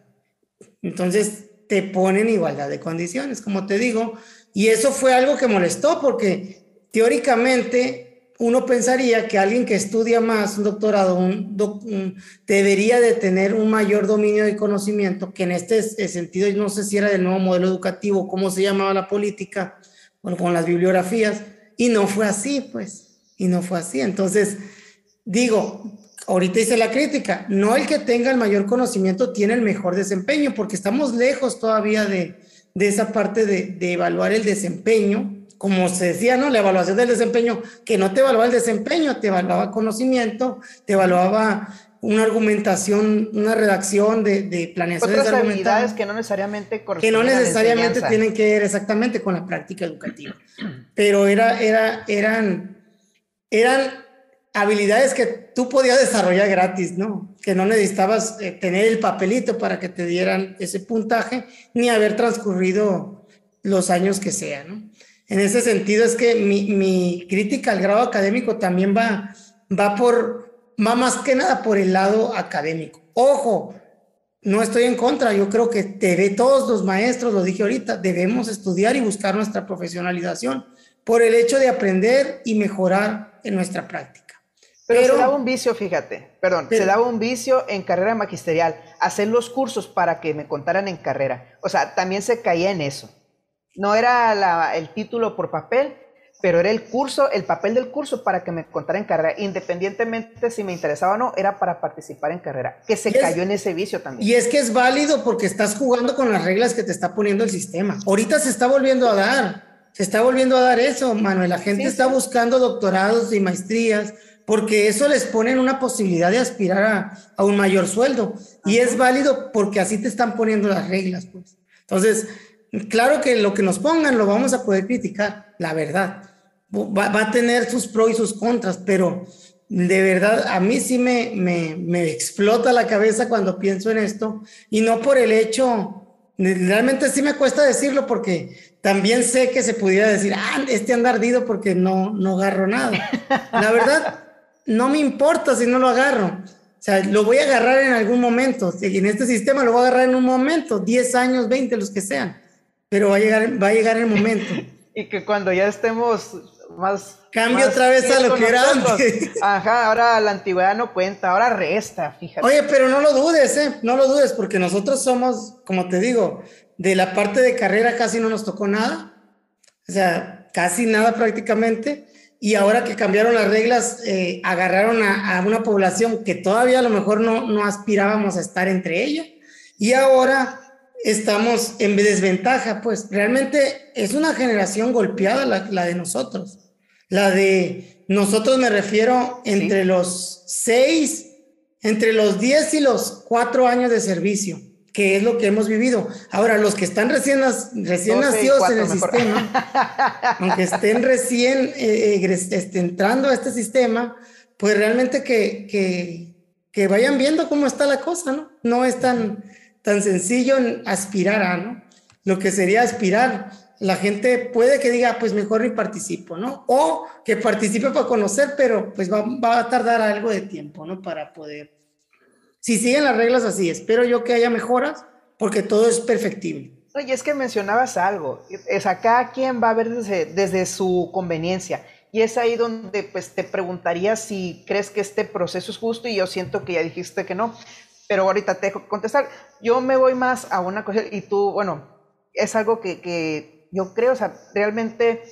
Entonces te ponen igualdad de condiciones, como te digo. Y eso fue algo que molestó porque teóricamente uno pensaría que alguien que estudia más un doctorado un, debería de tener un mayor dominio de conocimiento, que en este sentido no sé si era del nuevo modelo educativo, cómo se llamaba la política, bueno, con las bibliografías, y no fue así, pues y no fue así. Entonces, digo, ahorita hice la crítica, no el que tenga el mayor conocimiento tiene el mejor desempeño, porque estamos lejos todavía de, esa parte de, evaluar el desempeño. Como se decía, ¿no? La evaluación del desempeño, que no te evaluaba el desempeño, te evaluaba conocimiento, te evaluaba una argumentación, una redacción de, de planeación. Otras habilidades que no necesariamente Que no necesariamente tienen que ver exactamente con la práctica educativa. Pero era, era, eran eran habilidades que tú podías desarrollar gratis, ¿no? Que no necesitabas eh, tener el papelito para que te dieran ese puntaje, ni haber transcurrido los años que sean, ¿no? En ese sentido es que mi, crítica al grado académico también va, va por, va más que nada por el lado académico. Ojo, no estoy en contra, yo creo que debe, todos los maestros, lo dije ahorita, debemos estudiar y buscar nuestra profesionalización por el hecho de aprender y mejorar en nuestra práctica. Pero, se daba un vicio, fíjate, perdón, se daba un vicio en carrera magisterial, hacer los cursos para que me contaran en carrera. O sea, también se caía en eso. No era el título por papel, pero era el curso, el papel del curso para que me contara en carrera, independientemente si me interesaba o no, era para participar en carrera, que se cayó en ese vicio también. Y es que es válido porque estás jugando con las reglas que te está poniendo el sistema. Ahorita se está volviendo a dar se está volviendo a dar eso, Manuel. La gente está buscando doctorados y maestrías porque eso les pone en una posibilidad de aspirar a, un mayor sueldo. Y es válido porque así te están poniendo las reglas. Pues. Entonces, claro que lo que nos pongan lo vamos a poder criticar, la verdad. Va, a tener sus pros y sus contras, pero de verdad a mí sí me, me, me explota la cabeza cuando pienso en esto y no por el hecho Realmente sí me cuesta decirlo porque también sé que se pudiera decir, ah, este anda ardido porque no, no agarro nada. La verdad, no me importa si no lo agarro. O sea, lo voy a agarrar en algún momento. En este sistema lo voy a agarrar en un momento, 10 años, 20, los que sean. Pero va a llegar, va a llegar el momento. y que cuando ya estemos más. Cambio otra vez a lo que era antes. Ajá, ahora la antigüedad no cuenta, ahora resta, fíjate. Oye, pero no lo dudes, ¿eh? No lo dudes, porque nosotros somos, como te digo, de la parte de carrera casi no nos tocó nada. O sea, casi nada prácticamente. Y ahora que cambiaron las reglas, eh, agarraron a, a, una población que todavía a lo mejor no, no aspirábamos a estar entre ella. Y ahora estamos en desventaja, pues realmente es una generación golpeada la, de nosotros. La de nosotros me refiero entre los seis, entre los diez y los cuatro años de servicio, que es lo que hemos vivido. Ahora, los que están recién, recién nacidos en el sistema, aunque estén recién eh, este, entrando a este sistema, pues realmente que, que, que vayan viendo cómo está la cosa, ¿no? No es tan tan sencillo aspirar a, ¿no? Lo que sería aspirar. La gente puede que diga, pues mejor ni participo, ¿no? O que participe para conocer, pero pues va, a tardar algo de tiempo, ¿no? Para poder. Si siguen las reglas así, espero yo que haya mejoras, porque todo es perfectible. Oye, es que mencionabas algo. Es acá quien va a ver desde su conveniencia. Y es ahí donde pues te preguntaría si crees que este proceso es justo y yo siento que ya dijiste que no, pero ahorita te dejo contestar. Yo me voy más a una cosa y tú, bueno, es algo que, que yo creo, o sea, realmente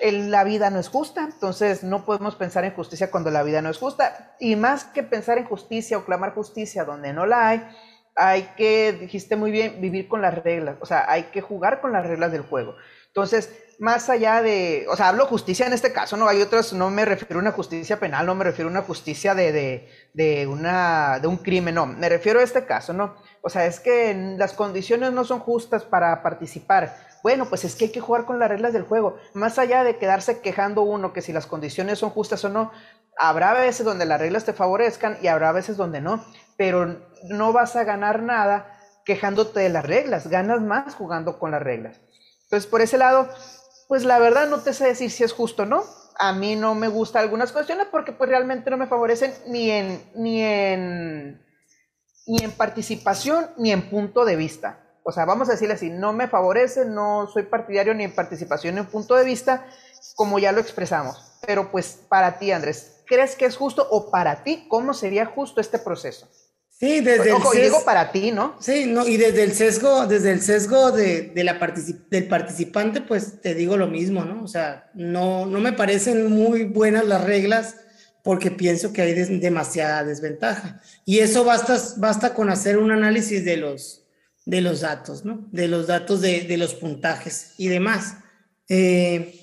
la vida no es justa, entonces no podemos pensar en justicia cuando la vida no es justa. Y más que pensar en justicia o clamar justicia donde no la hay, hay que, dijiste muy bien, vivir con las reglas, o sea, hay que jugar con las reglas del juego. Entonces, más allá de, o sea, hablo justicia en este caso, no hay otras, no me refiero a una justicia penal, no me refiero a una justicia de, de, de, una, de un crimen, no, me refiero a este caso, ¿no? O sea, es que las condiciones no son justas para participar. Bueno, pues es que hay que jugar con las reglas del juego. Más allá de quedarse quejando uno que si las condiciones son justas o no, habrá veces donde las reglas te favorezcan y habrá veces donde no, pero no vas a ganar nada quejándote de las reglas, ganas más jugando con las reglas. Entonces, por ese lado, pues la verdad no te sé decir si es justo o no. A mí no me gustan algunas cuestiones porque pues realmente no me favorecen ni en, ni en, ni en participación ni en punto de vista. O sea, vamos a decirle así, no me favorece, no soy partidario ni en participación ni en punto de vista, como ya lo expresamos. Pero pues para ti, Andrés, ¿crees que es justo o para ti cómo sería justo este proceso? Sí, desde el sesgo, digo para ti, ¿no? Sí, no, y desde el sesgo, desde el sesgo de, de la del participante, pues te digo lo mismo, ¿no? O sea, no, no me parecen muy buenas las reglas porque pienso que hay demasiada desventaja. Y eso basta, basta con hacer un análisis de los, de los datos, ¿no? De los datos de, de los puntajes y demás. Eh,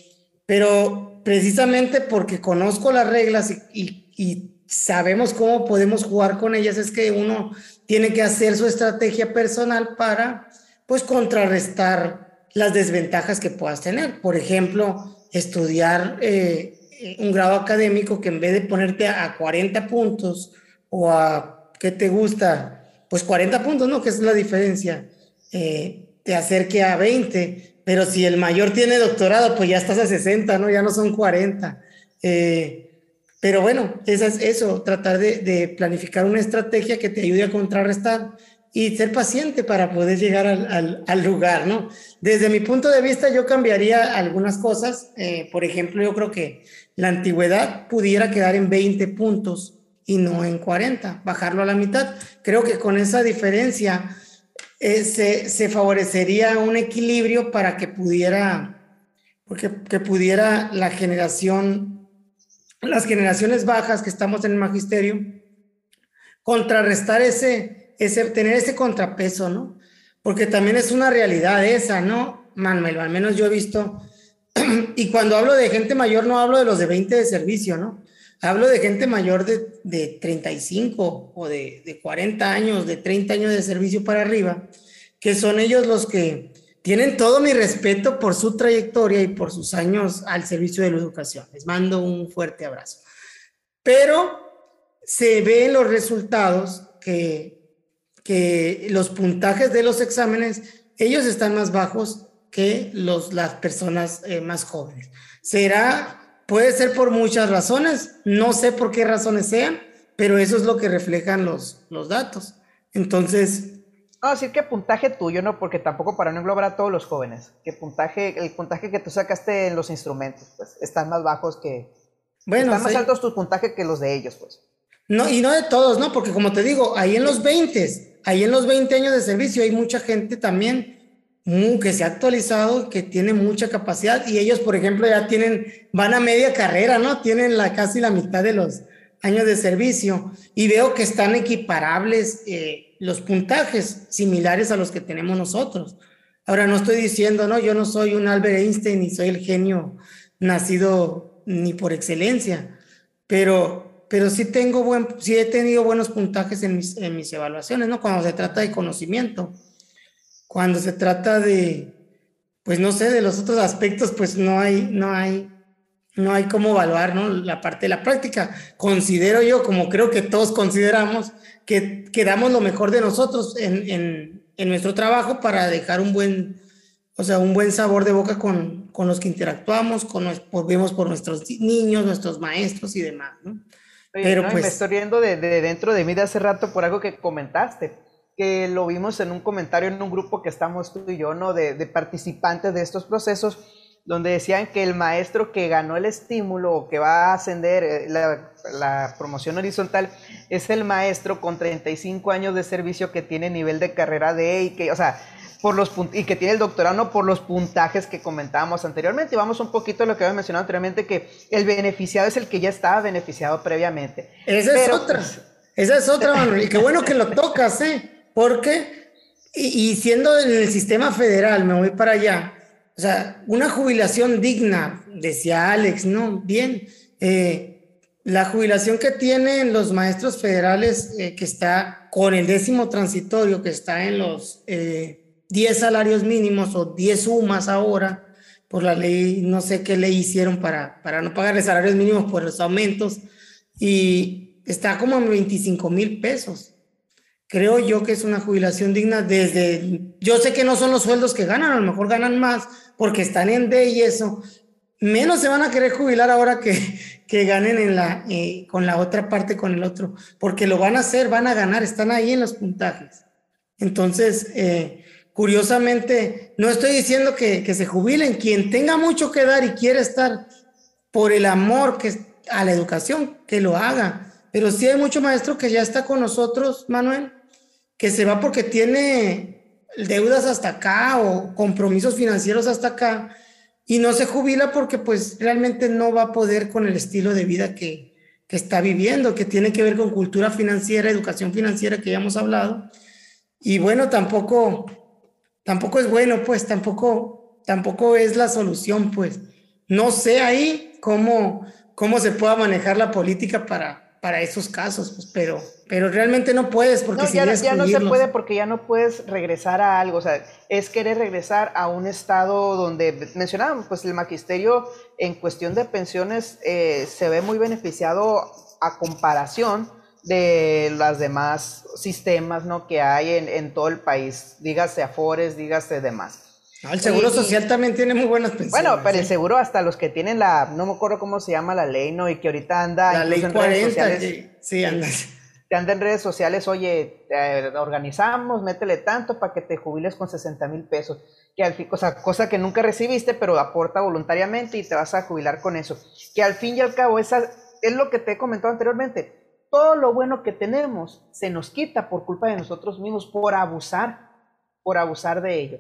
pero precisamente porque conozco las reglas y, y sabemos cómo podemos jugar con ellas, es que uno tiene que hacer su estrategia personal para, pues, contrarrestar las desventajas que puedas tener. Por ejemplo, estudiar eh, un grado académico que en vez de ponerte a 40 puntos o a, ¿qué te gusta? Pues 40 puntos, ¿no? Que es la diferencia. Eh, te acerque a 20, pero si el mayor tiene doctorado, pues ya estás a 60, ¿no? Ya no son 40. Eh, pero bueno, eso es eso, tratar de, planificar una estrategia que te ayude a contrarrestar y ser paciente para poder llegar al, lugar, ¿no? Desde mi punto de vista, yo cambiaría algunas cosas. Eh, por ejemplo, yo creo que la antigüedad pudiera quedar en 20 puntos y no en 40, bajarlo a la mitad. Creo que con esa diferencia eh, se, se, favorecería un equilibrio para que pudiera, porque, que pudiera la generación las generaciones bajas que estamos en el magisterio, contrarrestar ese, ese, tener ese contrapeso, ¿no? Porque también es una realidad esa, ¿no? Manuel, al menos yo he visto, y cuando hablo de gente mayor no hablo de los de 20 de servicio, ¿no? Hablo de gente mayor de, de 35 o de, de 40 años, de 30 años de servicio para arriba, que son ellos los que tienen todo mi respeto por su trayectoria y por sus años al servicio de la educación. Les mando un fuerte abrazo. Pero se ven los resultados que, que los puntajes de los exámenes, ellos están más bajos que los, las personas eh, más jóvenes. Será, puede ser por muchas razones, no sé por qué razones sean, pero eso es lo que reflejan los, los datos. Entonces, no, decir que puntaje tuyo, no, porque tampoco para no englobar a todos los jóvenes. Que puntaje, el puntaje que tú sacaste en los instrumentos, pues, están más bajos que. Bueno, están más altos tus puntajes que los de ellos, pues. No, y no de todos, ¿no? Porque como te digo, ahí en los 20, ahí en los 20 años de servicio hay mucha gente también que se ha actualizado, que tiene mucha capacidad y ellos, por ejemplo, ya tienen, van a media carrera, ¿no? Tienen la, casi la mitad de los años de servicio y veo que están equiparables. Eh, los puntajes similares a los que tenemos nosotros. Ahora no estoy diciendo, no, yo no soy un Albert Einstein ni soy el genio nacido ni por excelencia, pero, pero sí tengo buen, sí he tenido buenos puntajes en mis, en mis evaluaciones, ¿no? Cuando se trata de conocimiento, cuando se trata de, pues no sé, de los otros aspectos, pues no hay, no hay, no hay cómo evaluar, ¿no? La parte de la práctica. Considero yo, como creo que todos consideramos, que, damos lo mejor de nosotros en, nuestro trabajo para dejar un buen, o sea, un buen sabor de boca con, los que interactuamos, con los, vemos por nuestros niños, nuestros maestros y demás, ¿no? Pero pues... Me estoy riendo de, dentro de mí de hace rato por algo que comentaste, que lo vimos en un comentario en un grupo que estamos tú y yo, ¿no? De, de participantes de estos procesos, donde decían que el maestro que ganó el estímulo o que va a ascender eh, la, promoción horizontal es el maestro con 35 años de servicio que tiene nivel de carrera de y que, o sea, por los y que tiene el doctorado no por los puntajes que comentábamos anteriormente. Y vamos un poquito a lo que había mencionado anteriormente, que el beneficiado es el que ya estaba beneficiado previamente. Esa es otra. Pues, esa es otra, Manuel. Y qué bueno que lo tocas, ¿eh? Porque, y, y siendo en el sistema federal, me voy para allá o sea, una jubilación digna, decía Alex, ¿no? Bien, eh, la jubilación que tienen los maestros federales, eh, que está con el décimo transitorio, que está en los 10 eh, salarios mínimos o 10 sumas ahora, por la ley, no sé qué ley hicieron para, para no pagarle salarios mínimos por los aumentos, y está como en 25 mil pesos creo yo que es una jubilación digna desde, yo sé que no son los sueldos que ganan, a lo mejor ganan más porque están en D y eso, menos se van a querer jubilar ahora que, que ganen en la, eh, con la otra parte, con el otro, porque lo van a hacer, van a ganar, están ahí en los puntajes. Entonces, eh, curiosamente, no estoy diciendo que, que, se jubilen, quien tenga mucho que dar y quiere estar por el amor que, a la educación, que lo haga. Pero sí hay mucho maestro que ya está con nosotros, Manuel, que se va porque tiene deudas hasta acá o compromisos financieros hasta acá y no se jubila porque pues realmente no va a poder con el estilo de vida que, que está viviendo, que tiene que ver con cultura financiera, educación financiera que ya hemos hablado. Y bueno, tampoco, tampoco es bueno, pues tampoco, tampoco es la solución, pues. No sé ahí cómo, cómo se pueda manejar la política para, para esos casos, pues, pero, pero realmente no puedes porque si ya, ya no se puede porque ya no puedes regresar a algo, o sea, es querer regresar a un estado donde mencionábamos, pues el magisterio en cuestión de pensiones eh, se ve muy beneficiado a comparación de los demás sistemas ¿no? que hay en, en todo el país, dígase Afores, dígase demás. Ah, el seguro social también tiene muy buenas pensiones. Bueno, pero el seguro hasta los que tienen la, no me acuerdo cómo se llama la ley, ¿no? Y que ahorita anda... La ley 40, redes sociales, sí, anda. Te anda en redes sociales, oye, organizamos, métele tanto para que te jubiles con 60 mil pesos. Que al fin, o sea, cosa que nunca recibiste, pero aporta voluntariamente y te vas a jubilar con eso. Que al fin y al cabo, esa es lo que te he comentado anteriormente. Todo lo bueno que tenemos se nos quita por culpa de nosotros mismos, por abusar, por abusar de ello.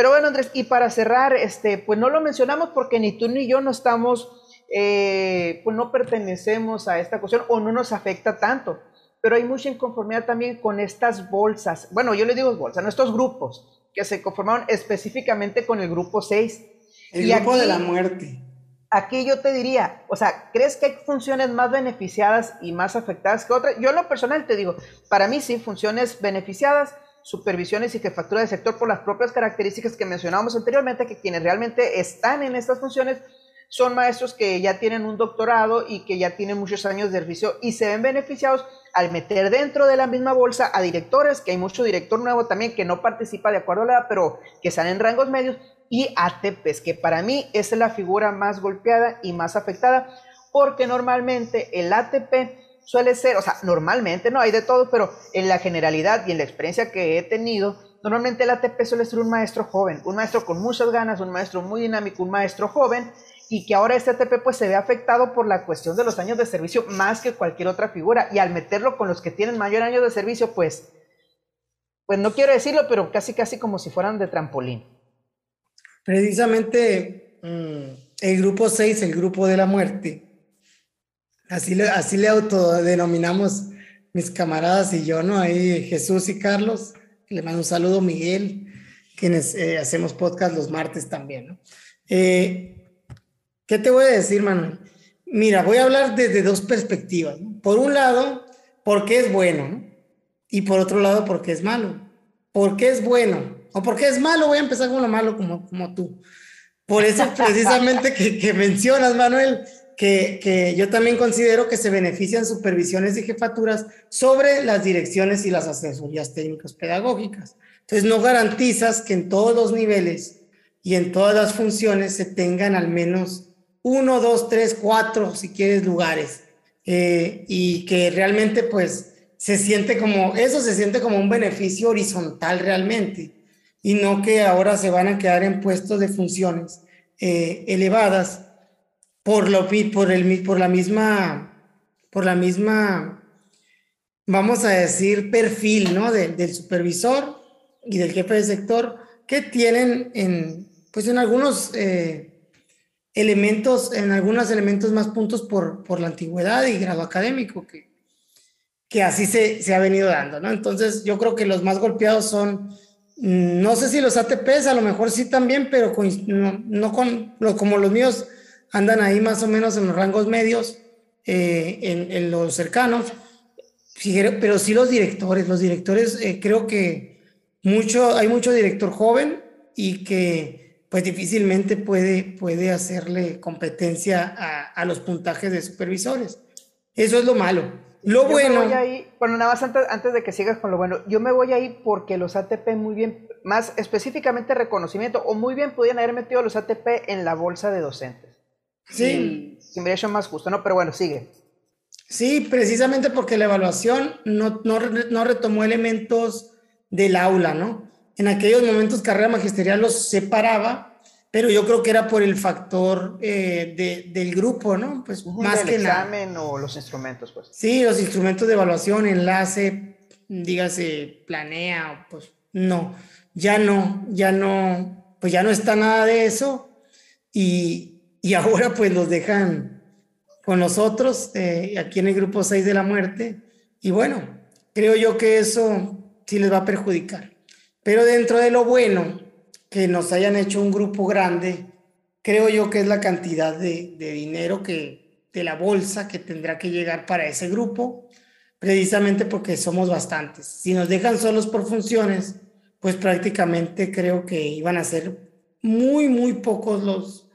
Pero bueno, Andrés, y para cerrar, este, pues no lo mencionamos porque ni tú ni yo no estamos, eh, pues no pertenecemos a esta cuestión o no nos afecta tanto. Pero hay mucha inconformidad también con estas bolsas. Bueno, yo le digo bolsas, estos grupos que se conformaron específicamente con el grupo 6. El grupo de la muerte. Aquí yo te diría, o sea, ¿crees que hay funciones más beneficiadas y más afectadas que otras? Yo en lo personal te digo, para mí sí, funciones beneficiadas, supervisiones y jefatura de sector por las propias características que mencionábamos anteriormente, que quienes realmente están en estas funciones son maestros que ya tienen un doctorado y que ya tienen muchos años de servicio y se ven beneficiados al meter dentro de la misma bolsa a directores, que hay mucho director nuevo también que no participa de acuerdo a la edad, pero que están en rangos medios, y ATPs, que para mí es la figura más golpeada y más afectada, porque normalmente el ATP suele ser, o sea, normalmente no hay de todo, pero en la generalidad y en la experiencia que he tenido, normalmente el ATP suele ser un maestro joven, un maestro con muchas ganas, un maestro muy dinámico, un maestro joven, y que ahora este ATP pues se ve afectado por la cuestión de los años de servicio más que cualquier otra figura, y al meterlo con los que tienen mayor año de servicio, pues, pues no quiero decirlo, pero casi casi como si fueran de trampolín. Precisamente mm, el grupo 6, el grupo de la muerte, Así le, así le autodenominamos mis camaradas y yo, ¿no? Ahí Jesús y Carlos, le mando un saludo Miguel, quienes eh, hacemos podcast los martes también, ¿no? Eh, ¿Qué te voy a decir, Manuel? Mira, voy a hablar desde dos perspectivas. Por un lado, porque es bueno, ¿no? Y por otro lado, porque es malo. ¿Por qué es bueno? O porque es malo, voy a empezar con lo malo como, como tú. Por eso precisamente que, que mencionas, Manuel, que, yo también considero que se benefician supervisiones y jefaturas sobre las direcciones y las asesorías técnicas pedagógicas. Entonces, no garantizas que en todos los niveles y en todas las funciones se tengan al menos uno, dos, tres, cuatro, si quieres, lugares. Eh, y que realmente, pues, se siente como, eso se siente como un beneficio horizontal realmente. Y no que ahora se van a quedar en puestos de funciones eh, elevadas por, lo, por, el, por la misma, por la misma, vamos a decir, perfil, ¿no? del supervisor y del jefe de sector que tienen en, pues en algunos eh, elementos, en algunos elementos más puntos por, por la antigüedad y grado académico, que, que así se, se ha venido dando, ¿no? Entonces yo creo que los más golpeados son Mm, no sé si los ATPs, a lo mejor sí también, pero no, con, como los míos andan ahí más o menos en los rangos medios, eh, en, los cercanos, pero sí los directores, los directores eh, creo que mucho, hay mucho director joven y que pues difícilmente puede, puede hacerle competencia a, a los puntajes de supervisores. Eso es lo malo. Lo bueno. bueno, nada más antes, de que sigas con lo bueno, yo me voy ahí porque los ATP muy bien, más específicamente reconocimiento, o muy bien podían haber metido los ATP en la bolsa de docentes. Sí. Si me hecho más justo, ¿no? Pero bueno, sigue. Sí, precisamente porque la evaluación no, no, no retomó elementos del aula, ¿no? En aquellos momentos carrera magisterial los separaba pero yo creo que era por el factor eh, de, del grupo, ¿no? Pues más que examen o los instrumentos, pues. Sí, los instrumentos de evaluación, enlace, dígase, planea, pues no, ya no, ya no, pues ya no está nada de eso y, y ahora pues los dejan con nosotros eh, aquí en el grupo 6 de la muerte y bueno, creo yo que eso sí les va a perjudicar. Pero dentro de lo bueno, que nos hayan hecho un grupo grande, creo yo que es la cantidad de, dinero que de la bolsa que tendrá que llegar para ese grupo, precisamente porque somos bastantes. Si nos dejan solos por funciones, pues prácticamente creo que iban a ser muy, muy pocos los,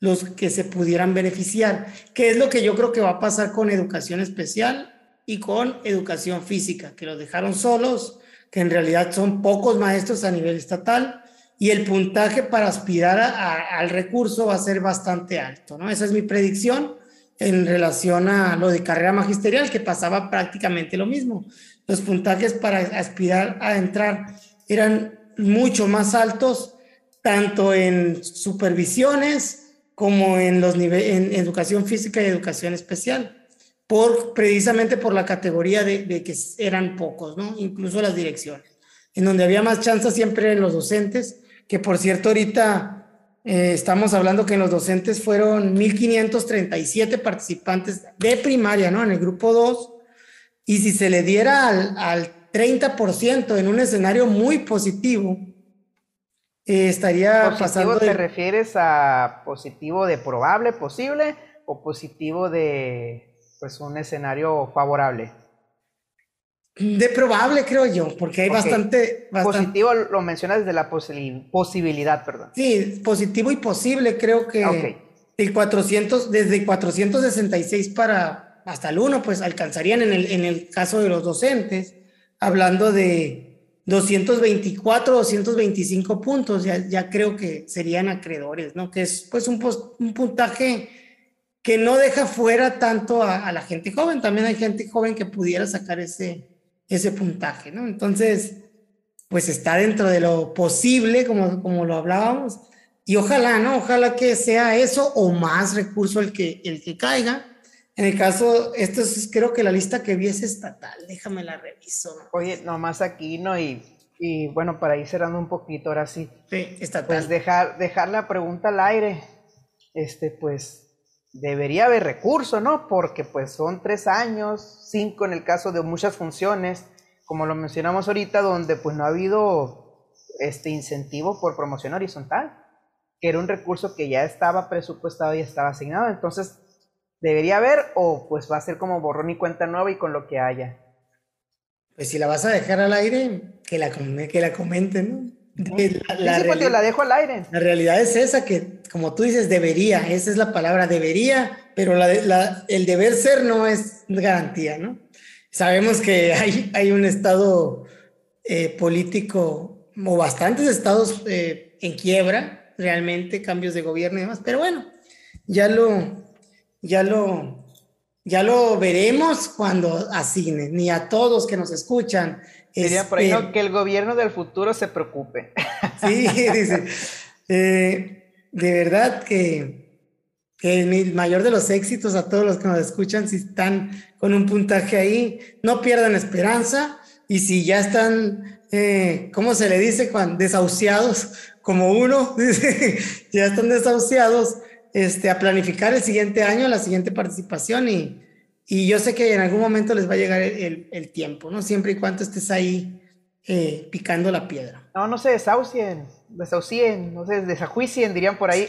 los que se pudieran beneficiar, que es lo que yo creo que va a pasar con educación especial y con educación física, que los dejaron solos, que en realidad son pocos maestros a nivel estatal y el puntaje para aspirar al recurso va a ser bastante alto, ¿no? Esa es mi predicción en relación a lo de carrera magisterial, que pasaba prácticamente lo mismo. Los puntajes para aspirar a entrar eran mucho más altos, tanto en supervisiones como en los en educación física y educación especial, por, precisamente por la categoría de, que eran pocos, ¿no? Incluso las direcciones. En donde había más chance siempre en los docentes, que por cierto ahorita eh, estamos hablando que en los docentes fueron 1.537 participantes de primaria, ¿no? En el grupo 2, y si se le diera al, al 30% en un escenario muy positivo, eh, estaría ¿Positivo pasando... ¿Te refieres a positivo de probable, posible, o positivo de pues un escenario favorable? De probable, creo yo, porque hay bastante, Positivo lo mencionas desde la posibilidad, perdón. Sí, positivo y posible, creo que ah, el 400, desde 466 para hasta el 1, pues alcanzarían en el, en el caso de los docentes, hablando de 224, 225 puntos, ya, ya creo que serían acreedores, ¿no? Que es pues un, un puntaje que no deja fuera tanto a, a la gente joven, también hay gente joven que pudiera sacar ese ese puntaje, ¿no? Entonces, pues está dentro de lo posible, como, como lo hablábamos, y ojalá, ¿no? Ojalá que sea eso o más recurso el que, el que caiga. En el caso, esto es creo que la lista que vi es estatal, déjame la reviso. Oye, nomás aquí, ¿no? Y, y bueno, para ir cerrando un poquito, ahora sí. Sí, estatal. Pues dejar, dejar la pregunta al aire, este, pues debería haber recurso, ¿no? Porque pues son tres años, cinco en el caso de muchas funciones, como lo mencionamos ahorita, donde pues no ha habido este incentivo por promoción horizontal, que era un recurso que ya estaba presupuestado y estaba asignado. Entonces, debería haber o pues va a ser como borrón y cuenta nueva y con lo que haya. Pues si la vas a dejar al aire, que la, que la comenten, ¿no? La, sí, pues, la dejo al aire. La realidad es esa, que como tú dices, debería, esa es la palabra, debería, pero la, el deber ser no es garantía, ¿no? Sabemos que hay, hay un estado eh, político o bastantes estados eh, en quiebra, realmente, cambios de gobierno y demás, pero bueno, ya lo, ya lo, ya lo veremos cuando asignen, ni a todos que nos escuchan, Sería por ahí este, que el gobierno del futuro se preocupe. Sí, dice. Eh, de verdad que, que el mayor de los éxitos a todos los que nos escuchan, si están con un puntaje ahí, no pierdan esperanza y si ya están, eh, ¿cómo se le dice? Cuando desahuciados, como uno, ya están desahuciados, este, a planificar el siguiente año, la siguiente participación y, y yo sé que en algún momento les va a llegar el, el, tiempo, ¿no? Siempre y cuando estés ahí eh, picando la piedra. No, no se desahucien, desahucien, no se desajuicien, dirían por ahí.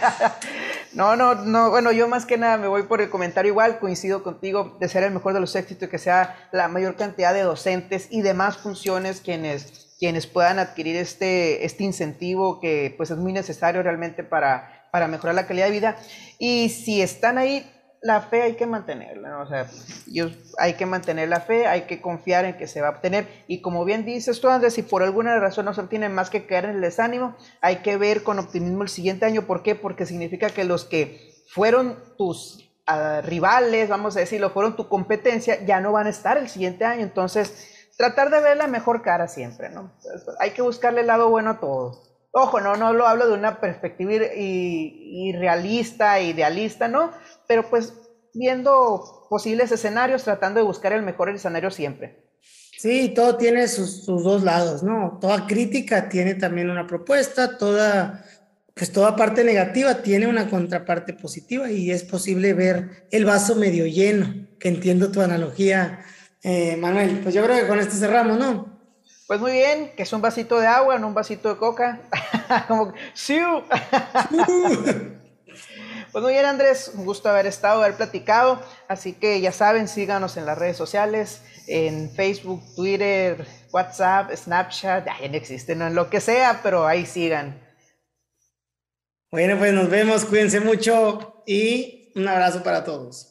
no, no, no, bueno, yo más que nada me voy por el comentario igual, coincido contigo, de ser el mejor de los éxitos y que sea la mayor cantidad de docentes y demás funciones quienes, quienes puedan adquirir este, este incentivo que pues es muy necesario realmente para, para mejorar la calidad de vida. Y si están ahí, la fe hay que mantenerla, o sea, hay que mantener la fe, hay que confiar en que se va a obtener. Y como bien dices tú, Andrés, si por alguna razón no se obtiene más que caer en el desánimo, hay que ver con optimismo el siguiente año. ¿Por qué? Porque significa que los que fueron tus ah, rivales, vamos a decirlo, fueron tu competencia, ya no van a estar el siguiente año. Entonces, tratar de ver la mejor cara siempre, ¿no? hay que buscarle el lado bueno a todo. Ojo, no, no lo hablo de una perspectiva irrealista, idealista, ¿no? Pero pues viendo posibles escenarios, tratando de buscar el mejor escenario siempre. Sí, todo tiene sus, dos lados, ¿no? Toda crítica tiene también una propuesta, toda, pues toda parte negativa tiene una contraparte positiva y es posible ver el vaso medio lleno, que entiendo tu analogía, eh, Manuel. Pues yo creo que con esto cerramos, ¿no? Pues muy bien, que es un vasito de agua, no un vasito de coca. Como, ¡siu! pues muy bien, Andrés, un gusto haber estado, haber platicado. Así que ya saben, síganos en las redes sociales, en Facebook, Twitter, WhatsApp, Snapchat, ya no existen, no en lo que sea, pero ahí sigan. Bueno, pues nos vemos, cuídense mucho y un abrazo para todos.